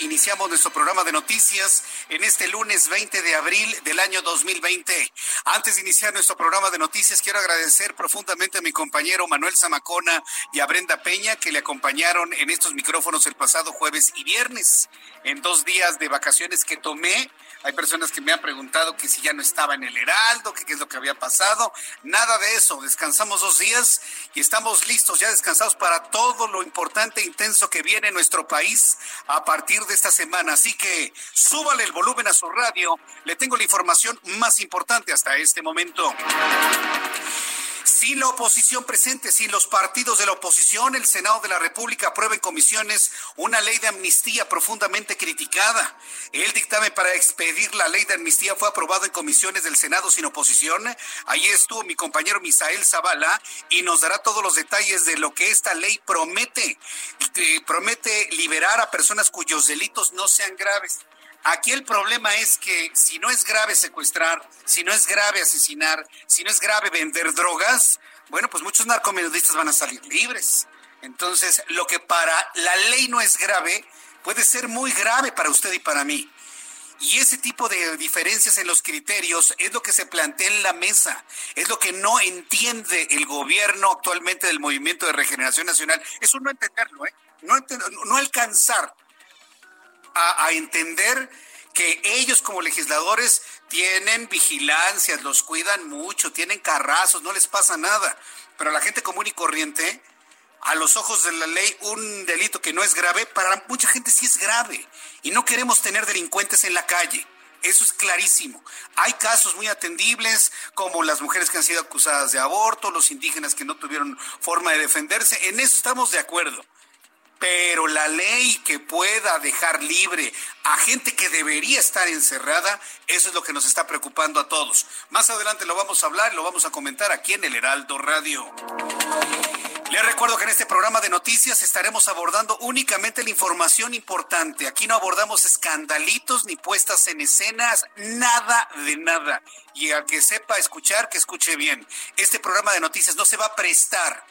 Iniciamos nuestro programa de noticias en este lunes 20 de abril del año 2020. Antes de iniciar nuestro programa de noticias, quiero agradecer profundamente a mi compañero Manuel Zamacona y a Brenda Peña que le acompañaron en estos micrófonos el pasado jueves y viernes, en dos días de vacaciones que tomé. Hay personas que me han preguntado que si ya no estaba en el Heraldo, que qué es lo que había pasado. Nada de eso. Descansamos dos días y estamos listos, ya descansados para todo lo importante e intenso que viene en nuestro país a partir de esta semana. Así que súbale el volumen a su radio. Le tengo la información más importante hasta este momento. Sin la oposición presente, sin los partidos de la oposición, el Senado de la República aprueba en comisiones una ley de amnistía profundamente criticada. El dictamen para expedir la ley de amnistía fue aprobado en comisiones del Senado sin oposición. Ahí estuvo mi compañero Misael Zavala y nos dará todos los detalles de lo que esta ley promete. Eh, promete liberar a personas cuyos delitos no sean graves. Aquí el problema es que si no es grave secuestrar, si no es grave asesinar, si no es grave vender drogas, bueno, pues muchos narcomenudistas van a salir libres. Entonces, lo que para la ley no es grave, puede ser muy grave para usted y para mí. Y ese tipo de diferencias en los criterios es lo que se plantea en la mesa, es lo que no entiende el gobierno actualmente del Movimiento de Regeneración Nacional. Eso no entenderlo, ¿eh? No, no alcanzar a, entender que ellos como legisladores tienen vigilancias, los cuidan mucho, tienen carrazos, no les pasa nada. Pero a la gente común y corriente, a los ojos de la ley, un delito que no es grave, para mucha gente sí es grave. Y no queremos tener delincuentes en la calle. Eso es clarísimo. Hay casos muy atendibles, como las mujeres que han sido acusadas de aborto, los indígenas que no tuvieron forma de defenderse. En eso estamos de acuerdo. Pero la ley que pueda dejar libre a gente que debería estar encerrada, eso es lo que nos está preocupando a todos. Más adelante lo vamos a hablar, lo vamos a comentar aquí en el Heraldo Radio. Les recuerdo que en este programa de noticias estaremos abordando únicamente la información importante. Aquí no abordamos escandalitos ni puestas en escenas, nada de nada. Y al que sepa escuchar, que escuche bien. Este programa de noticias no se va a prestar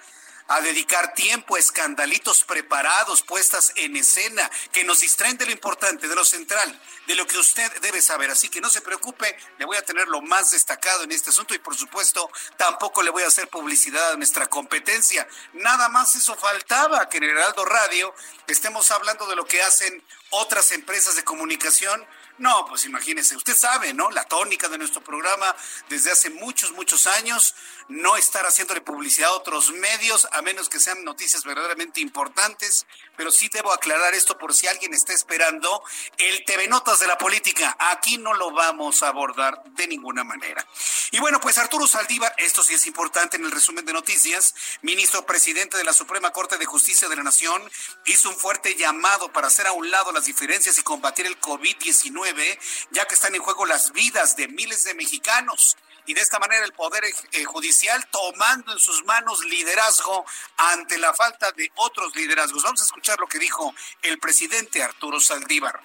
a dedicar tiempo a escandalitos preparados, puestas en escena, que nos distraen de lo importante, de lo central, de lo que usted debe saber. Así que no se preocupe, le voy a tener lo más destacado en este asunto y por supuesto tampoco le voy a hacer publicidad a nuestra competencia. Nada más eso faltaba que en el Heraldo Radio estemos hablando de lo que hacen otras empresas de comunicación no, pues imagínese, usted sabe, ¿no? La tónica de nuestro programa desde hace muchos, muchos años, no estar haciéndole publicidad a otros medios, a menos que sean noticias verdaderamente importantes, pero sí debo aclarar esto por si alguien está esperando el TV Notas de la política. Aquí no lo vamos a abordar de ninguna manera. Y bueno, pues Arturo Saldívar, esto sí es importante en el resumen de noticias, ministro presidente de la Suprema Corte de Justicia de la Nación, hizo un fuerte llamado para hacer a un lado las diferencias y combatir el COVID-19 ya que están en juego las vidas de miles de mexicanos. Y de esta manera el Poder eh, Judicial tomando en sus manos liderazgo ante la falta de otros liderazgos. Vamos a escuchar lo que dijo el presidente Arturo Saldívar.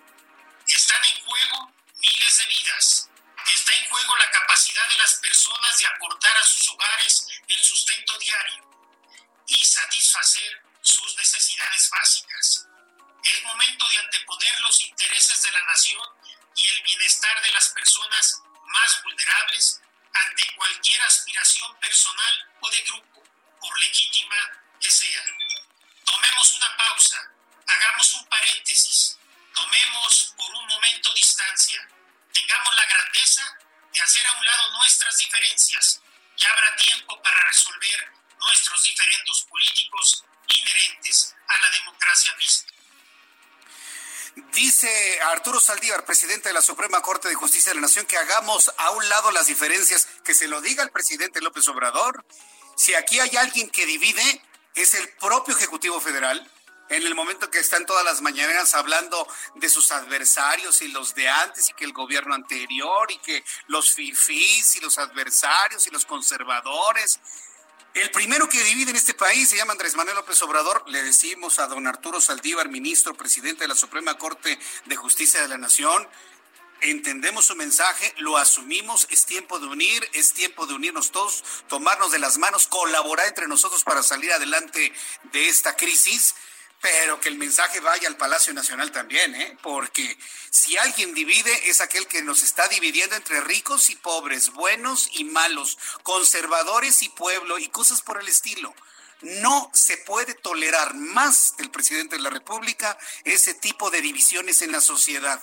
Están en juego miles de vidas. Está en juego la capacidad de las personas de aportar a sus hogares el sustento diario y satisfacer sus necesidades básicas. Es momento de anteponer los intereses de la nación y el bienestar de las personas más vulnerables ante cualquier aspiración personal o de grupo, por legítima que sea. Tomemos una pausa, hagamos un paréntesis, tomemos por un momento distancia, tengamos la grandeza de hacer a un lado nuestras diferencias y habrá tiempo para resolver nuestros diferendos políticos inherentes a la democracia misma. Dice Arturo Saldívar, presidente de la Suprema Corte de Justicia de la Nación, que hagamos a un lado las diferencias, que se lo diga el presidente López Obrador. Si aquí hay alguien que divide, es el propio Ejecutivo Federal. En el momento que están todas las mañaneras hablando de sus adversarios y los de antes y que el gobierno anterior y que los fifís y los adversarios y los conservadores el primero que divide en este país se llama Andrés Manuel López Obrador. Le decimos a don Arturo Saldívar, ministro, presidente de la Suprema Corte de Justicia de la Nación. Entendemos su mensaje, lo asumimos, es tiempo de unir, es tiempo de unirnos todos, tomarnos de las manos, colaborar entre nosotros para salir adelante de esta crisis pero que el mensaje vaya al Palacio Nacional también, ¿eh? porque si alguien divide es aquel que nos está dividiendo entre ricos y pobres, buenos y malos, conservadores y pueblo y cosas por el estilo. No se puede tolerar más del presidente de la República ese tipo de divisiones en la sociedad.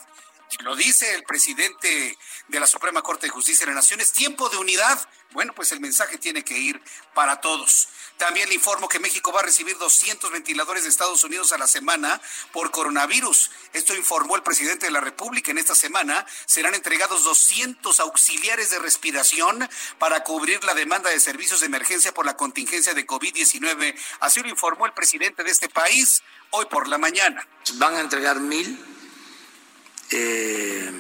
Lo dice el presidente de la Suprema Corte de Justicia de la Nación, es tiempo de unidad. Bueno, pues el mensaje tiene que ir para todos. También le informo que México va a recibir 200 ventiladores de Estados Unidos a la semana por coronavirus. Esto informó el presidente de la República. En esta semana serán entregados 200 auxiliares de respiración para cubrir la demanda de servicios de emergencia por la contingencia de COVID-19. Así lo informó el presidente de este país hoy por la mañana. Van a entregar mil eh,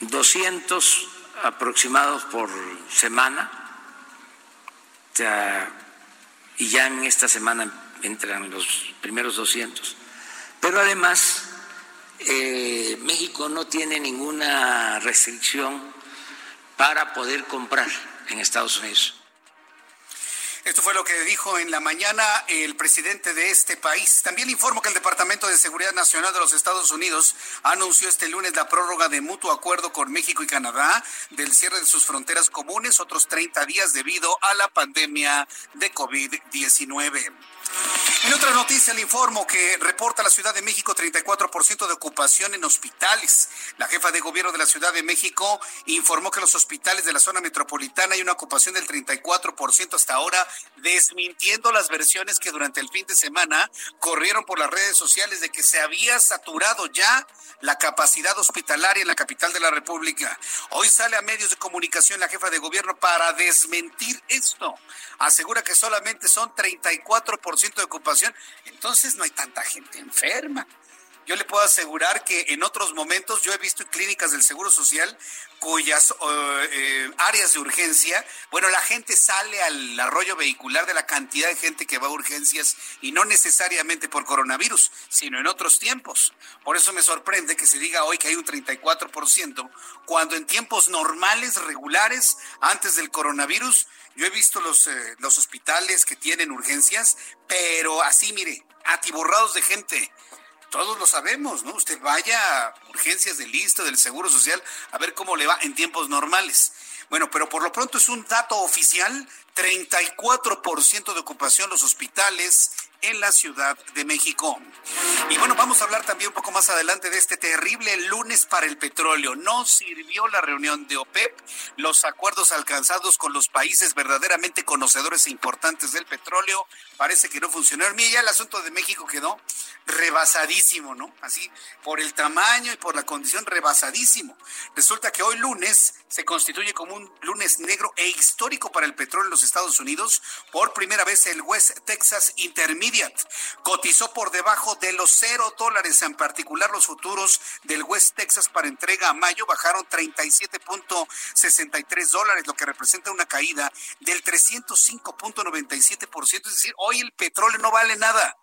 200 aproximados por semana, y ya en esta semana entran los primeros 200. Pero además, eh, México no tiene ninguna restricción para poder comprar en Estados Unidos. Esto fue lo que dijo en la mañana el presidente de este país. También informo que el Departamento de Seguridad Nacional de los Estados Unidos anunció este lunes la prórroga de mutuo acuerdo con México y Canadá del cierre de sus fronteras comunes otros 30 días debido a la pandemia de COVID-19. En otra noticia le informo que reporta la Ciudad de México 34% de ocupación en hospitales. La jefa de gobierno de la Ciudad de México informó que los hospitales de la zona metropolitana hay una ocupación del 34% hasta ahora, desmintiendo las versiones que durante el fin de semana corrieron por las redes sociales de que se había saturado ya la capacidad hospitalaria en la capital de la República. Hoy sale a medios de comunicación la jefa de gobierno para desmentir esto. Asegura que solamente son 34% de ocupación, entonces no hay tanta gente enferma. Yo le puedo asegurar que en otros momentos yo he visto clínicas del Seguro Social cuyas eh, áreas de urgencia, bueno, la gente sale al arroyo vehicular de la cantidad de gente que va a urgencias y no necesariamente por coronavirus, sino en otros tiempos. Por eso me sorprende que se diga hoy que hay un 34%, cuando en tiempos normales, regulares, antes del coronavirus, yo he visto los, eh, los hospitales que tienen urgencias, pero así, mire, atiborrados de gente todos lo sabemos, ¿no? Usted vaya a urgencias del listo del Seguro Social a ver cómo le va en tiempos normales. Bueno, pero por lo pronto es un dato oficial, 34% de ocupación los hospitales en la Ciudad de México. Y bueno, vamos a hablar también un poco más adelante de este terrible lunes para el petróleo. No sirvió la reunión de OPEP, los acuerdos alcanzados con los países verdaderamente conocedores e importantes del petróleo, parece que no funcionaron. Mira, ya el asunto de México quedó rebasadísimo, ¿no? Así, por el tamaño y por la condición rebasadísimo. Resulta que hoy lunes se constituye como un lunes negro e histórico para el petróleo en los Estados Unidos. Por primera vez el West Texas Intermediate cotizó por debajo de los cero dólares, en particular los futuros del West Texas para entrega a mayo bajaron 37.63 dólares, lo que representa una caída del 305.97%, es decir, hoy el petróleo no vale nada.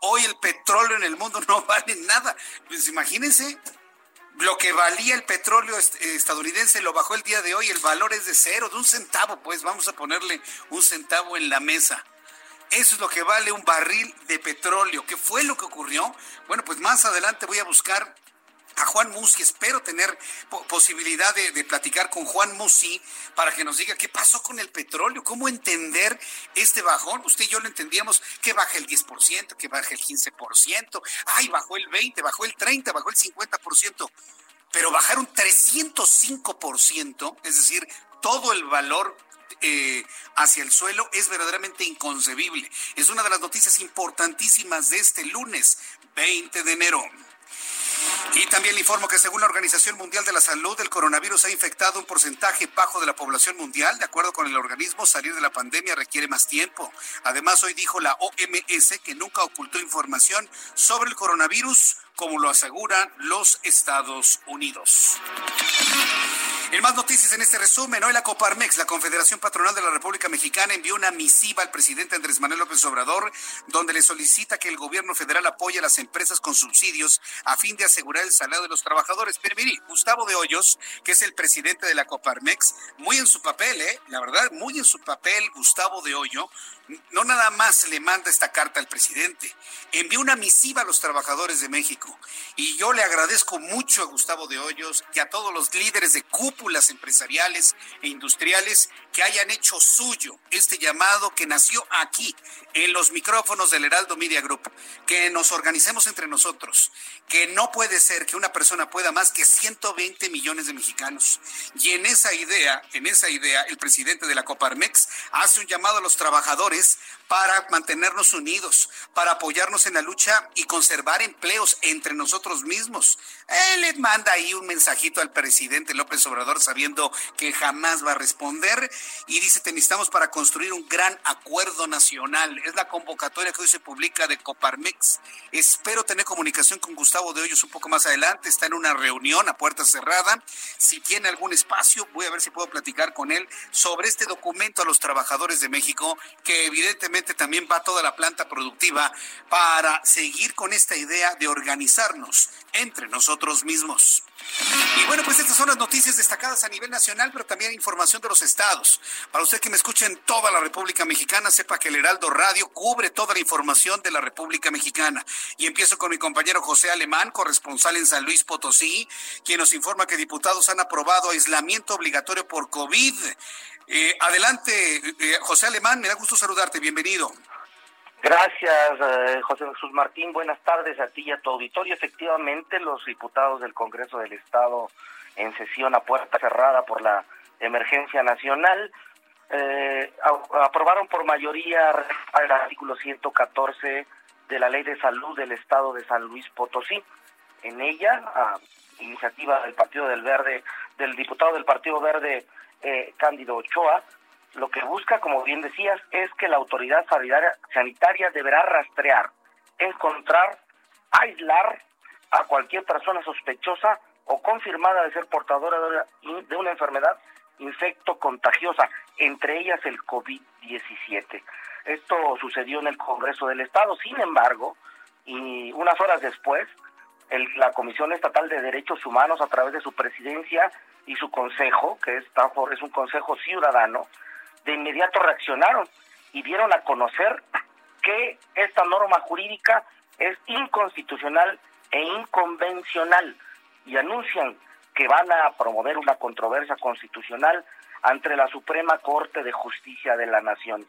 Hoy el petróleo en el mundo no vale nada. Pues imagínense, lo que valía el petróleo estadounidense lo bajó el día de hoy, el valor es de cero, de un centavo, pues vamos a ponerle un centavo en la mesa. Eso es lo que vale un barril de petróleo. ¿Qué fue lo que ocurrió? Bueno, pues más adelante voy a buscar a Juan Musi. Espero tener posibilidad de, platicar con Juan Musi para que nos diga qué pasó con el petróleo, cómo entender este bajón. Usted y yo lo entendíamos que baja el 10%, que baja el 15%, ay, bajó el 20%, bajó el 30%, bajó el 50%, pero bajar un 305%, es decir, todo el valor eh, hacia el suelo es verdaderamente inconcebible. Es una de las noticias importantísimas de este lunes 20 de enero. Y también le informo que según la Organización Mundial de la Salud, el coronavirus ha infectado un porcentaje bajo de la población mundial. De acuerdo con el organismo, salir de la pandemia requiere más tiempo. Además, hoy dijo la OMS que nunca ocultó información sobre el coronavirus, como lo aseguran los Estados Unidos. En más noticias en este resumen, hoy la Coparmex, la Confederación Patronal de la República Mexicana, envió una misiva al presidente Andrés Manuel López Obrador, donde le solicita que el gobierno federal apoye a las empresas con subsidios a fin de asegurar el salario de los trabajadores. Pero mire, Gustavo de Hoyos, que es el presidente de la Coparmex, muy en su papel, ¿eh? la verdad, muy en su papel, Gustavo de Hoyo, no nada más le manda esta carta al presidente, envió una misiva a los trabajadores de México. Y yo le agradezco mucho a Gustavo de Hoyos y a todos los líderes de cúpulas empresariales e industriales que hayan hecho suyo este llamado que nació aquí, en los micrófonos del Heraldo Media Group, que nos organicemos entre nosotros, que no puede ser que una persona pueda más que 120 millones de mexicanos. Y en esa idea, en esa idea, el presidente de la Coparmex hace un llamado a los trabajadores Flores para mantenernos unidos, para apoyarnos en la lucha y conservar empleos entre nosotros mismos. Él le manda ahí un mensajito al presidente López Obrador sabiendo que jamás va a responder y dice, te necesitamos para construir un gran acuerdo nacional. Es la convocatoria que hoy se publica de Coparmex. Espero tener comunicación con Gustavo de Hoyos un poco más adelante. Está en una reunión a puerta cerrada. Si tiene algún espacio, voy a ver si puedo platicar con él sobre este documento a los trabajadores de México que evidentemente también va toda la planta productiva para seguir con esta idea de organizarnos entre nosotros mismos. Y bueno, pues estas son las noticias destacadas a nivel nacional, pero también información de los estados. Para usted que me escucha en toda la República Mexicana, sepa que el Heraldo Radio cubre toda la información de la República Mexicana. Y empiezo con mi compañero José Alemán, corresponsal en San Luis Potosí, quien nos informa que diputados han aprobado aislamiento obligatorio por COVID. Eh, adelante, eh, José Alemán, me da gusto saludarte, bienvenido. Gracias, eh, José Jesús Martín. Buenas tardes a ti y a tu auditorio. Efectivamente, los diputados del Congreso del Estado en sesión a puerta cerrada por la emergencia nacional aprobaron por mayoría el artículo 114 de la Ley de Salud del Estado de San Luis Potosí. En ella, a iniciativa del Partido del Verde, del diputado del Partido Verde eh, Cándido Ochoa, lo que busca, como bien decías, es que la autoridad sanitaria, deberá rastrear, encontrar, aislar a cualquier persona sospechosa o confirmada de ser portadora de una, enfermedad infecto contagiosa, entre ellas el COVID-17. Esto sucedió en el Congreso del Estado, sin embargo, y unas horas después, la Comisión Estatal de Derechos Humanos, a través de su presidencia y su consejo, que es, es un consejo ciudadano, de inmediato reaccionaron y dieron a conocer que esta norma jurídica es inconstitucional e inconvencional y anuncian que van a promover una controversia constitucional ante la Suprema Corte de Justicia de la Nación.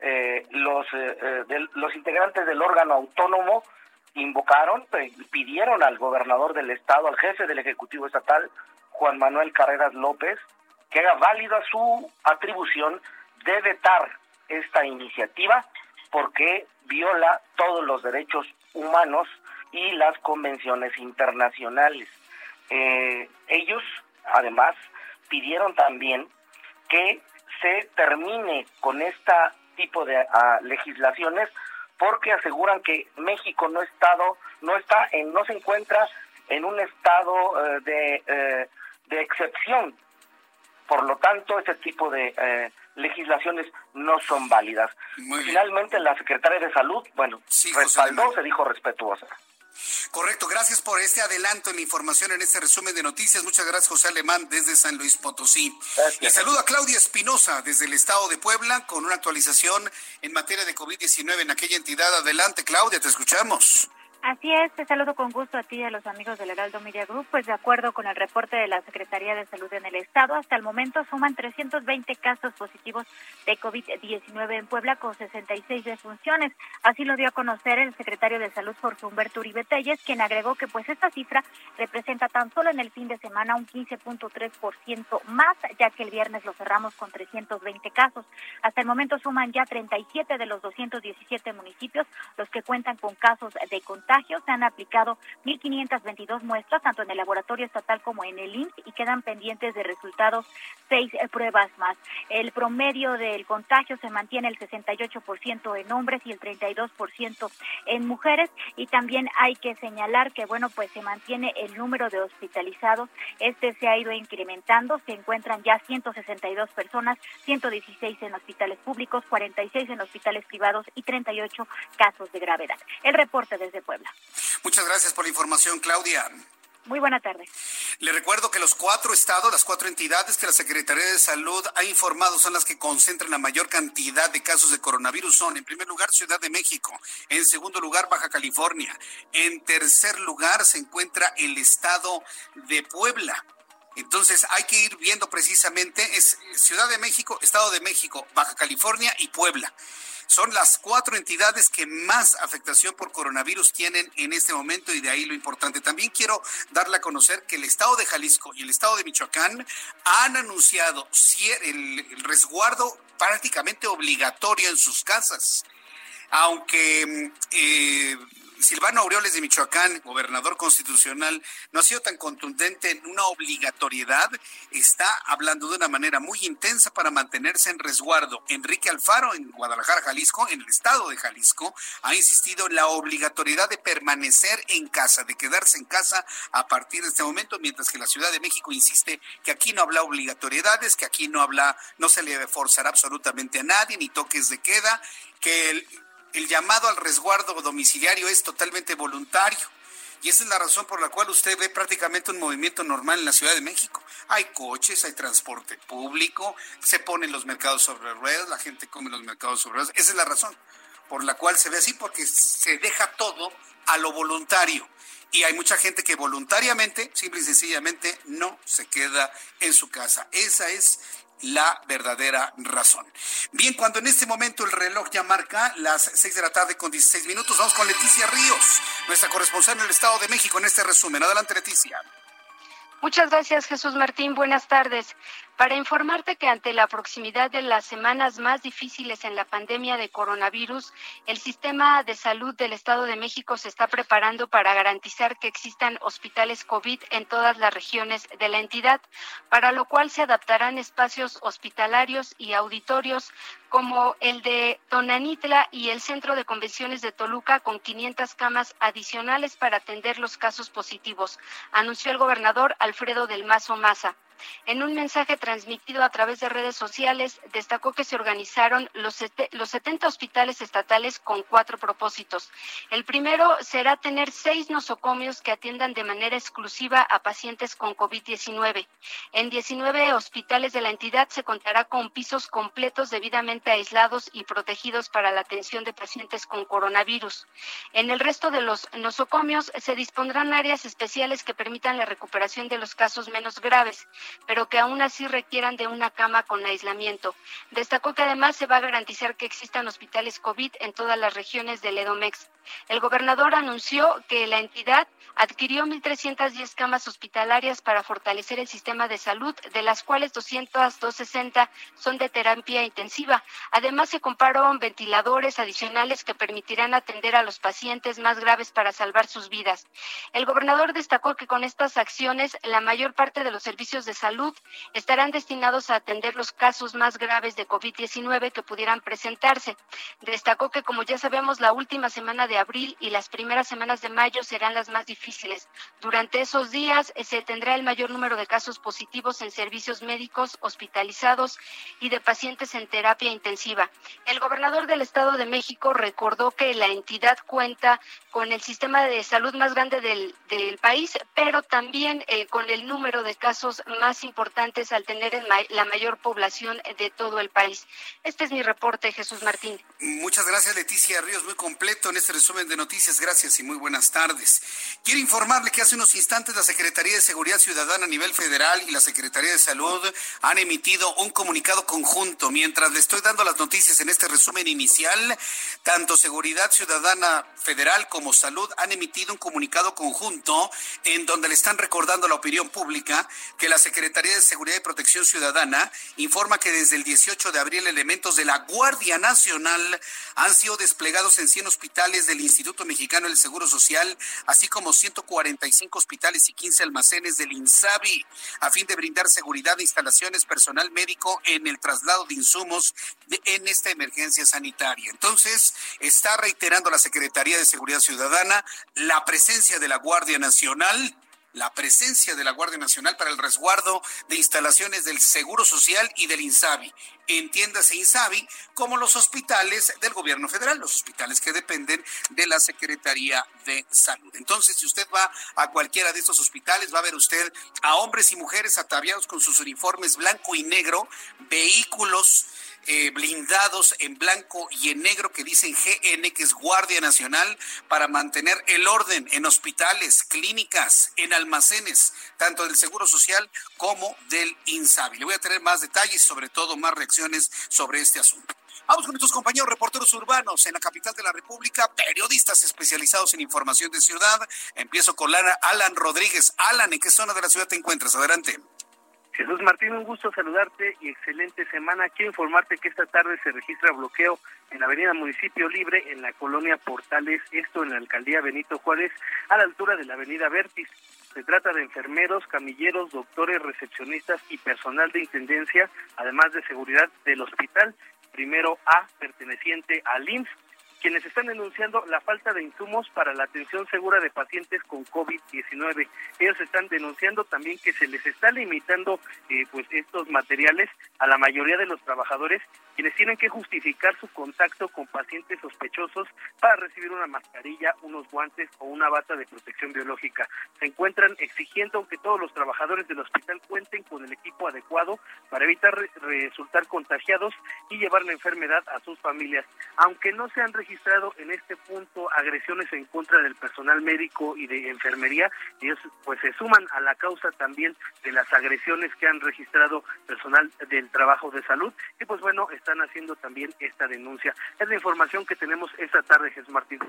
Eh, los, eh, eh, los integrantes del órgano autónomo invocaron, pidieron al gobernador del estado, al jefe del Ejecutivo Estatal, Juan Manuel Carreras López, que haga válida su atribución de vetar esta iniciativa porque viola todos los derechos humanos y las convenciones internacionales. Eh, ellos, además, pidieron también que se termine con este tipo de ah, legislaciones porque aseguran que México no estado no está en no se encuentra en un estado eh, de, eh, de excepción por lo tanto este tipo de eh, legislaciones no son válidas finalmente la secretaria de salud bueno respaldó se dijo respetuosa Correcto, gracias por este adelanto en la información en este resumen de noticias. Muchas gracias, José Alemán, desde San Luis Potosí. Y saludo a Claudia Espinosa desde el estado de Puebla con una actualización en materia de COVID-19 en aquella entidad. Adelante, Claudia, te escuchamos. Así es, te saludo con gusto a ti y a los amigos del Heraldo Media Group. Pues de acuerdo con el reporte de la Secretaría de Salud en el Estado, hasta el momento suman 320 casos positivos de COVID-19 en Puebla con 66 defunciones. Así lo dio a conocer el secretario de Salud Jorge Humberto Uribe Telles, quien agregó que pues esta cifra representa tan solo en el fin de semana un 15.3% más, ya que el viernes lo cerramos con 320 casos. Hasta el momento suman ya 37 de los 217 municipios los que cuentan con casos de contagio se han aplicado 1.522 muestras, tanto en el laboratorio estatal como en el INSS, y quedan pendientes de resultados seis eh, pruebas más. El promedio del contagio se mantiene el 68% en hombres y el 32% en mujeres. Y también hay que señalar que, bueno, pues se mantiene el número de hospitalizados. Este se ha ido incrementando. Se encuentran ya 162 personas, 116 en hospitales públicos, 46 en hospitales privados y 38 casos de gravedad. El reporte desde Puebla. Muchas gracias por la información, Claudia. Muy buena tarde. Le recuerdo que los cuatro estados, las cuatro entidades que la Secretaría de Salud ha informado son las que concentran la mayor cantidad de casos de coronavirus. Son, en primer lugar, Ciudad de México. En segundo lugar, Baja California. En tercer lugar, se encuentra el estado de Puebla. Entonces hay que ir viendo precisamente, es Ciudad de México, Estado de México, Baja California y Puebla. Son las cuatro entidades que más afectación por coronavirus tienen en este momento y de ahí lo importante. También quiero darle a conocer que el estado de Jalisco y el estado de Michoacán han anunciado el, resguardo prácticamente obligatorio en sus casas. Aunque mm, eh, Silvano Aureoles de Michoacán, gobernador constitucional, no ha sido tan contundente en una obligatoriedad, está hablando de una manera muy intensa para mantenerse en resguardo. Enrique Alfaro en Guadalajara, Jalisco, en el estado de Jalisco, ha insistido en la obligatoriedad de permanecer en casa, de quedarse en casa a partir de este momento, mientras que la Ciudad de México insiste que aquí no habla obligatoriedades, que aquí no habla, no se le forzará absolutamente a nadie, ni toques de queda, que el, el llamado al resguardo domiciliario es totalmente voluntario. Y esa es la razón por la cual usted ve prácticamente un movimiento normal en la Ciudad de México. Hay coches, hay transporte público, se ponen los mercados sobre ruedas, la gente come los mercados sobre ruedas. Esa es la razón por la cual se ve así, porque se deja todo a lo voluntario. Y hay mucha gente que voluntariamente, simple y sencillamente, no se queda en su casa. Esa es la verdadera razón. Bien, cuando en este momento el reloj ya marca las 6 de la tarde con 16 minutos, vamos con Leticia Ríos, nuestra corresponsal en el Estado de México, en este resumen. Adelante, Leticia. Muchas gracias, Jesús Martín. Buenas tardes. Para informarte que ante la proximidad de las semanas más difíciles en la pandemia de coronavirus, el sistema de salud del Estado de México se está preparando para garantizar que existan hospitales COVID en todas las regiones de la entidad, para lo cual se adaptarán espacios hospitalarios y auditorios como el de Tonanitla y el Centro de Convenciones de Toluca con 500 camas adicionales para atender los casos positivos, anunció el gobernador Alfredo del Mazo Maza. En un mensaje transmitido a través de redes sociales, destacó que se organizaron los, los 70 hospitales estatales con cuatro propósitos. El primero será tener seis nosocomios que atiendan de manera exclusiva a pacientes con COVID-19. En 19 hospitales de la entidad se contará con pisos completos debidamente aislados y protegidos para la atención de pacientes con coronavirus. En el resto de los nosocomios se dispondrán áreas especiales que permitan la recuperación de los casos menos graves pero que aún así requieran de una cama con aislamiento. Destacó que además se va a garantizar que existan hospitales COVID en todas las regiones del EDOMEX. El gobernador anunció que la entidad adquirió 1.310 camas hospitalarias para fortalecer el sistema de salud, de las cuales 260 son de terapia intensiva. Además, se compraron ventiladores adicionales que permitirán atender a los pacientes más graves para salvar sus vidas. El gobernador destacó que con estas acciones la mayor parte de los servicios de salud estarán destinados a atender los casos más graves de COVID-19 que pudieran presentarse. Destacó que, como ya sabemos, la última semana de abril y las primeras semanas de mayo serán las más difíciles. Durante esos días eh, se tendrá el mayor número de casos positivos en servicios médicos hospitalizados y de pacientes en terapia intensiva. El gobernador del Estado de México recordó que la entidad cuenta con el sistema de salud más grande del, país, pero también eh, con el número de casos más importantes al tener la mayor población de todo el país. Este es mi reporte, Jesús Martín. Muchas gracias, Leticia Ríos. Muy completo en este resumen de noticias. Gracias y muy buenas tardes. Quiero informarle que hace unos instantes la Secretaría de Seguridad Ciudadana a nivel federal y la Secretaría de Salud han emitido un comunicado conjunto. Mientras le estoy dando las noticias en este resumen inicial, tanto Seguridad Ciudadana Federal como Salud han emitido un comunicado conjunto en donde le están recordando a la opinión pública que la Secretaría de Seguridad y Protección Ciudadana informa que desde el 18 de abril elementos de la Guardia Nacional han sido desplegados en 100 hospitales del Instituto Mexicano del Seguro Social, así como 145 hospitales y 15 almacenes del INSABI, a fin de brindar seguridad de instalaciones, personal médico en el traslado de insumos en esta emergencia sanitaria. Entonces, está reiterando la Secretaría de Seguridad Ciudadana la presencia de la Guardia Nacional la presencia de la Guardia Nacional para el resguardo de instalaciones del Seguro Social y del INSABI. Entiéndase INSABI como los hospitales del gobierno federal, los hospitales que dependen de la Secretaría de Salud. Entonces, si usted va a cualquiera de estos hospitales, va a ver usted a hombres y mujeres ataviados con sus uniformes blanco y negro, vehículos eh, blindados en blanco y en negro que dicen GN, que es Guardia Nacional, para mantener el orden en hospitales, clínicas, en almacenes, tanto del Seguro Social como del INSABI. Le voy a tener más detalles sobre todo más reacciones sobre este asunto. Vamos con nuestros compañeros reporteros urbanos en la capital de la República, periodistas especializados en información de ciudad. Empiezo con Alan Rodríguez. Alan, ¿en qué zona de la ciudad te encuentras? Adelante. Jesús Martín, un gusto saludarte y excelente semana. Quiero informarte que esta tarde se registra bloqueo en la avenida Municipio Libre en la colonia Portales, esto en la alcaldía Benito Juárez, a la altura de la avenida Vértiz. Se trata de enfermeros, camilleros, doctores, recepcionistas y personal de intendencia, además de seguridad del hospital, primero A, perteneciente al IMSS quienes están denunciando la falta de insumos para la atención segura de pacientes con COVID-19. Ellos están denunciando también que se les está limitando eh, pues estos materiales a la mayoría de los trabajadores quienes tienen que justificar su contacto con pacientes sospechosos para recibir una mascarilla, unos guantes o una bata de protección biológica. Se encuentran exigiendo que todos los trabajadores del hospital cuenten con el equipo adecuado para evitar resultar contagiados y llevar la enfermedad a sus familias. Aunque no se han registrado en este punto agresiones en contra del personal médico y de enfermería, ellos pues se suman a la causa también de las agresiones que han registrado personal del trabajo de salud y pues bueno, están haciendo también esta denuncia. Es la información que tenemos esta tarde, Jesús Martín.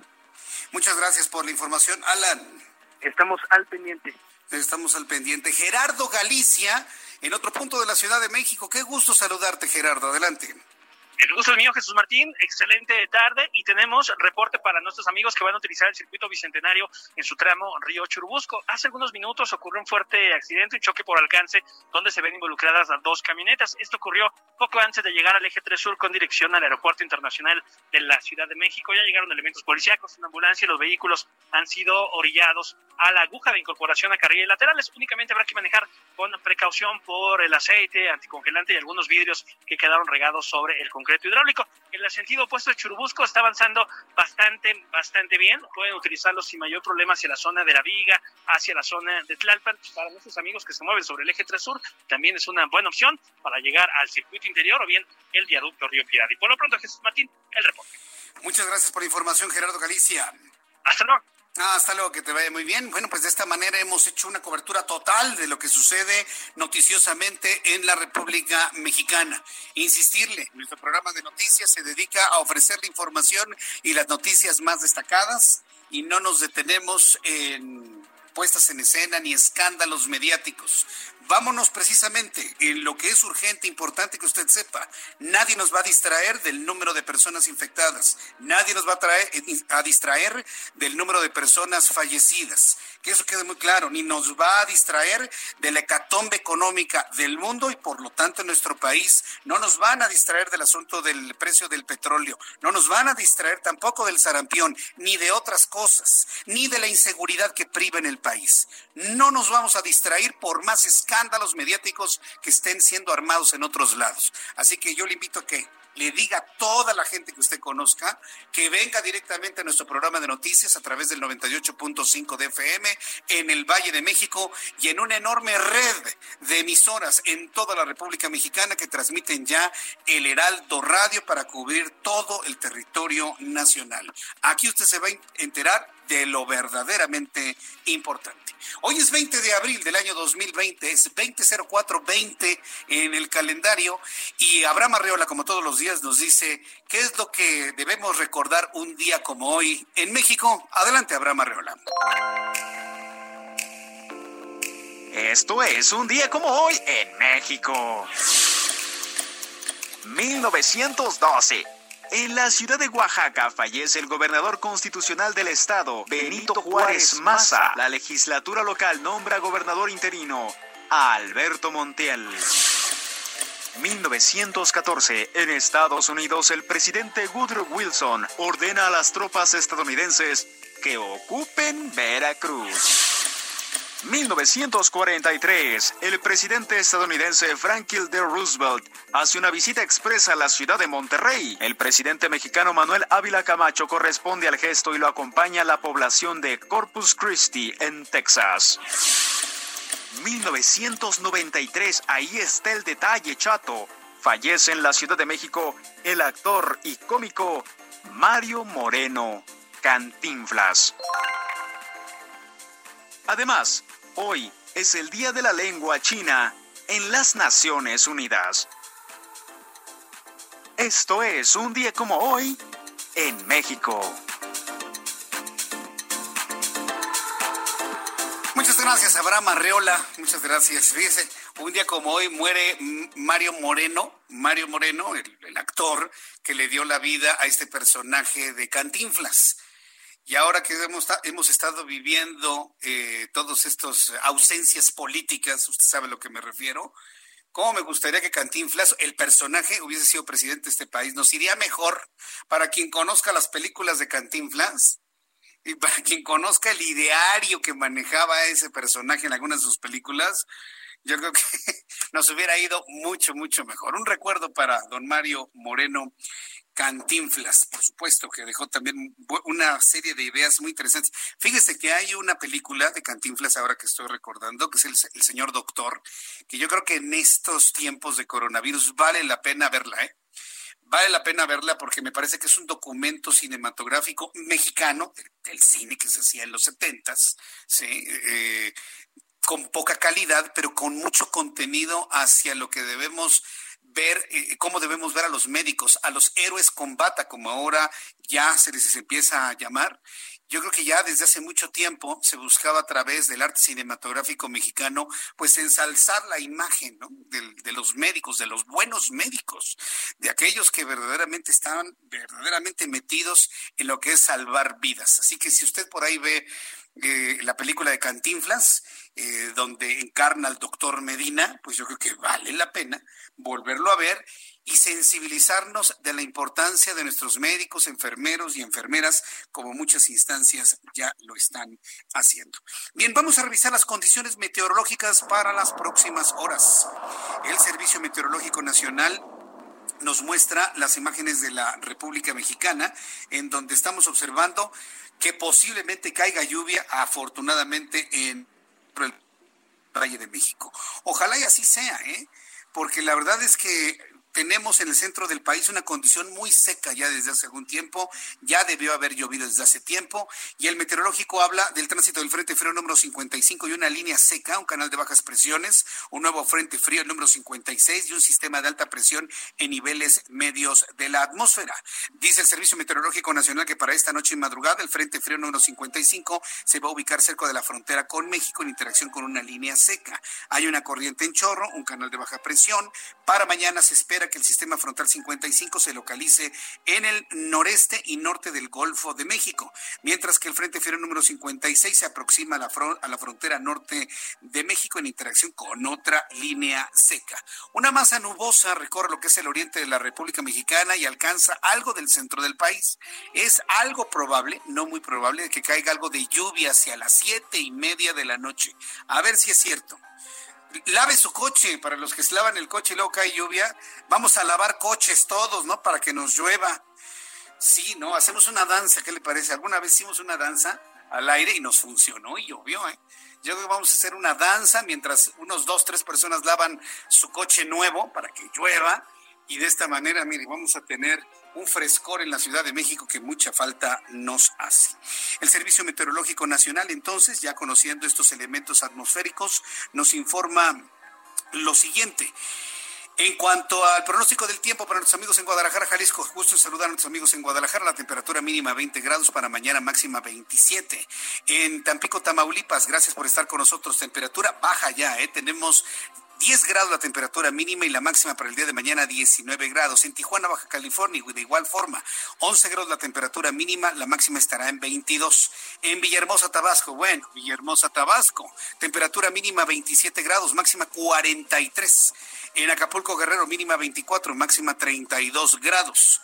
Muchas gracias por la información, Alan. Estamos al pendiente. Estamos al pendiente. Gerardo Galicia, en otro punto de la Ciudad de México. Qué gusto saludarte, Gerardo. Adelante. El gusto es mío, Jesús Martín. Excelente tarde y tenemos reporte para nuestros amigos que van a utilizar el circuito bicentenario en su tramo Río Churubusco. Hace algunos minutos ocurrió un fuerte accidente, un choque por alcance, donde se ven involucradas dos camionetas. Esto ocurrió poco antes de llegar al eje 3 sur con dirección al Aeropuerto Internacional de la Ciudad de México. Ya llegaron elementos policíacos en ambulancia y los vehículos han sido orillados a la aguja de incorporación a carriles laterales. Únicamente habrá que manejar con precaución por el aceite anticongelante y algunos vidrios que quedaron regados sobre el concreto hidráulico. En el sentido opuesto de Churubusco está avanzando bastante, bastante bien. Pueden utilizarlo sin mayor problema hacia la zona de la Viga, hacia la zona de Tlalpan. Para nuestros amigos que se mueven sobre el eje 3 Sur, también es una buena opción para llegar al circuito interior o bien el viaducto Río Piedad. Y por lo pronto, Jesús Martín, el reporte. Muchas gracias por la información, Gerardo Galicia. Hasta luego. Ah, hasta luego, que te vaya muy bien. Bueno, pues de esta manera hemos hecho una cobertura total de lo que sucede noticiosamente en la República Mexicana. Insistirle, nuestro programa de noticias se dedica a ofrecer la información y las noticias más destacadas y no nos detenemos en puestas en escena ni escándalos mediáticos. vámonos precisamente en lo que es urgente, importante que usted sepa. Nadie nos va a distraer del número de personas infectadas. Nadie nos va a, traer, a distraer del número de personas fallecidas. Que eso quede muy claro. Ni nos va a distraer de la hecatombe económica del mundo y por lo tanto en nuestro país. No nos van a distraer del asunto del precio del petróleo. No nos van a distraer tampoco del sarampión, ni de otras cosas, ni de la inseguridad que priva en el país. No nos vamos a distraer por más escándalos mediáticos que estén siendo armados en otros lados. Así que yo le invito a que le diga a toda la gente que usted conozca que venga directamente a nuestro programa de noticias a través del 98.5 de FM en el Valle de México y en una enorme red de emisoras en toda la República Mexicana que transmiten ya el Heraldo Radio para cubrir todo el territorio nacional. Aquí usted se va a enterar de lo verdaderamente importante. Hoy es 20 de abril del año 2020, es 200420 en el calendario y Abraham Arreola, como todos los días, nos dice qué es lo que debemos recordar un día como hoy en México. Adelante, Abraham Arreola. Esto es un día como hoy en México. 1912. En la ciudad de Oaxaca fallece el gobernador constitucional del estado, Benito Juárez Maza. La legislatura local nombra gobernador interino a Alberto Montiel. 1914. En Estados Unidos, el presidente Woodrow Wilson ordena a las tropas estadounidenses que ocupen Veracruz. 1943, el presidente estadounidense Franklin D. Roosevelt hace una visita expresa a la ciudad de Monterrey. El presidente mexicano Manuel Ávila Camacho corresponde al gesto y lo acompaña la población de Corpus Christi en Texas. 1993, ahí está el detalle, chato. Fallece en la Ciudad de México el actor y cómico Mario Moreno Cantinflas. Además, hoy es el Día de la Lengua China en las Naciones Unidas. Esto es un día como hoy en México. Muchas gracias, Abraham Arreola. Muchas gracias. Fíjese, un día como hoy muere Mario Moreno, Mario Moreno, el, el actor que le dio la vida a este personaje de Cantinflas. Y ahora que hemos, hemos estado viviendo eh, todas estas ausencias políticas, usted sabe a lo que me refiero, ¿cómo me gustaría que Cantinflas, el personaje, hubiese sido presidente de este país? Nos iría mejor para quien conozca las películas de Cantinflas y para quien conozca el ideario que manejaba ese personaje en algunas de sus películas. Yo creo que nos hubiera ido mucho, mucho mejor. Un recuerdo para don Mario Moreno Cantinflas, por supuesto, que dejó también una serie de ideas muy interesantes. Fíjese que hay una película de Cantinflas ahora que estoy recordando, que es el, Señor Doctor, que yo creo que en estos tiempos de coronavirus vale la pena verla, ¿eh? Vale la pena verla porque me parece que es un documento cinematográfico mexicano del, cine que se hacía en los setentas, ¿sí? Eh, con poca calidad, pero con mucho contenido hacia lo que debemos ver eh, cómo debemos ver a los médicos, a los héroes combata, como ahora ya se les empieza a llamar. Yo creo que ya desde hace mucho tiempo se buscaba a través del arte cinematográfico mexicano, pues ensalzar la imagen de, los médicos, de los buenos médicos, de aquellos que verdaderamente estaban verdaderamente metidos en lo que es salvar vidas. Así que si usted por ahí ve eh, la película de Cantinflas, eh, donde encarna al doctor Medina, pues yo creo que vale la pena volverlo a ver y sensibilizarnos de la importancia de nuestros médicos, enfermeros y enfermeras, como muchas instancias ya lo están haciendo. Bien, vamos a revisar las condiciones meteorológicas para las próximas horas. El Servicio Meteorológico Nacional nos muestra las imágenes de la República Mexicana, en donde estamos observando que posiblemente caiga lluvia, afortunadamente, en el Valle de México. Ojalá y así sea, ¿eh? porque la verdad es que tenemos en el centro del país una condición muy seca ya desde hace algún tiempo, ya debió haber llovido desde hace tiempo, y el meteorológico habla del tránsito del Frente Frío número 55 y una línea seca, un canal de bajas presiones, un nuevo Frente Frío número 56 y un sistema de alta presión en niveles medios de la atmósfera. Dice el Servicio Meteorológico Nacional que para esta noche y madrugada el Frente Frío número 55 se va a ubicar cerca de la frontera con México en interacción con una línea seca. Hay una corriente en chorro, un canal de baja presión. Para mañana se espera que el sistema frontal 55 se localice en el noreste y norte del Golfo de México, mientras que el Frente Frío número 56 se aproxima a la, a la frontera norte de México en interacción con otra línea seca. Una masa nubosa recorre lo que es el oriente de la República Mexicana y alcanza algo del centro del país. Es algo probable, no muy probable, de que caiga algo de lluvia hacia las siete y media de la noche. A ver si es cierto lave su coche, para los que se lavan el coche y luego cae lluvia, vamos a lavar coches todos, ¿no? Para que nos llueva. Sí, ¿no? Hacemos una danza, ¿qué le parece? Alguna vez hicimos una danza al aire y nos funcionó y llovió, ¿eh? Yo creo que vamos a hacer una danza mientras unos dos, tres personas lavan su coche nuevo para que llueva y de esta manera, mire, vamos a tener un frescor en la Ciudad de México que mucha falta nos hace. El Servicio Meteorológico Nacional, entonces, ya conociendo estos elementos atmosféricos, nos informa lo siguiente. En cuanto al pronóstico del tiempo para nuestros amigos en Guadalajara, Jalisco, gusto en saludar a nuestros amigos en Guadalajara. La temperatura mínima 20 grados para mañana, máxima 27. En Tampico, Tamaulipas, gracias por estar con nosotros. Temperatura baja ya, ¿eh? Tenemos 10 grados la temperatura mínima y la máxima para el día de mañana 19 grados. En Tijuana, Baja California, de igual forma, 11 grados la temperatura mínima, la máxima estará en 22. En Villahermosa, Tabasco, bueno, Villahermosa, Tabasco, temperatura mínima 27 grados, máxima 43. En Acapulco, Guerrero, mínima 24, máxima 32 grados.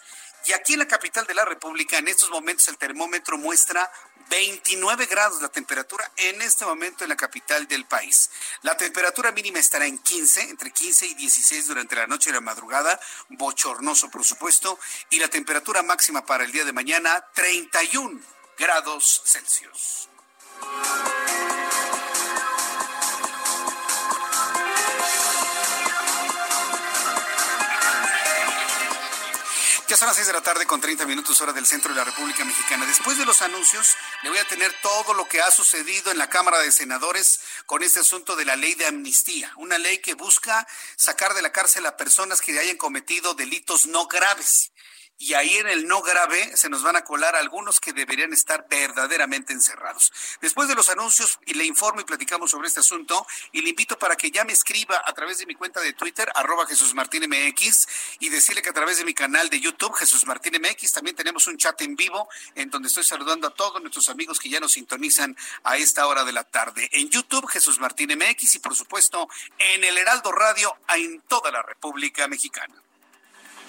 Y aquí en la capital de la República, en estos momentos el termómetro muestra 29 grados la temperatura en este momento en la capital del país. La temperatura mínima estará en 15, entre 15 y 16 durante la noche y la madrugada, bochornoso por supuesto, y la temperatura máxima para el día de mañana 31 grados Celsius. Ya son las 6 de la tarde con 30 minutos hora del centro de la República Mexicana. Después de los anuncios, le voy a tener todo lo que ha sucedido en la Cámara de Senadores con este asunto de la ley de amnistía. Una ley que busca sacar de la cárcel a personas que hayan cometido delitos no graves y ahí en el no grave se nos van a colar algunos que deberían estar verdaderamente encerrados. Después de los anuncios, y le informo y platicamos sobre este asunto, y le invito para que ya me escriba a través de mi cuenta de Twitter, arroba Jesús Martín MX, y decirle que a través de mi canal de YouTube, Jesús Martín MX, también tenemos un chat en vivo en donde estoy saludando a todos nuestros amigos que ya nos sintonizan a esta hora de la tarde. En YouTube, Jesús Martín MX, y por supuesto en el Heraldo Radio en toda la República Mexicana.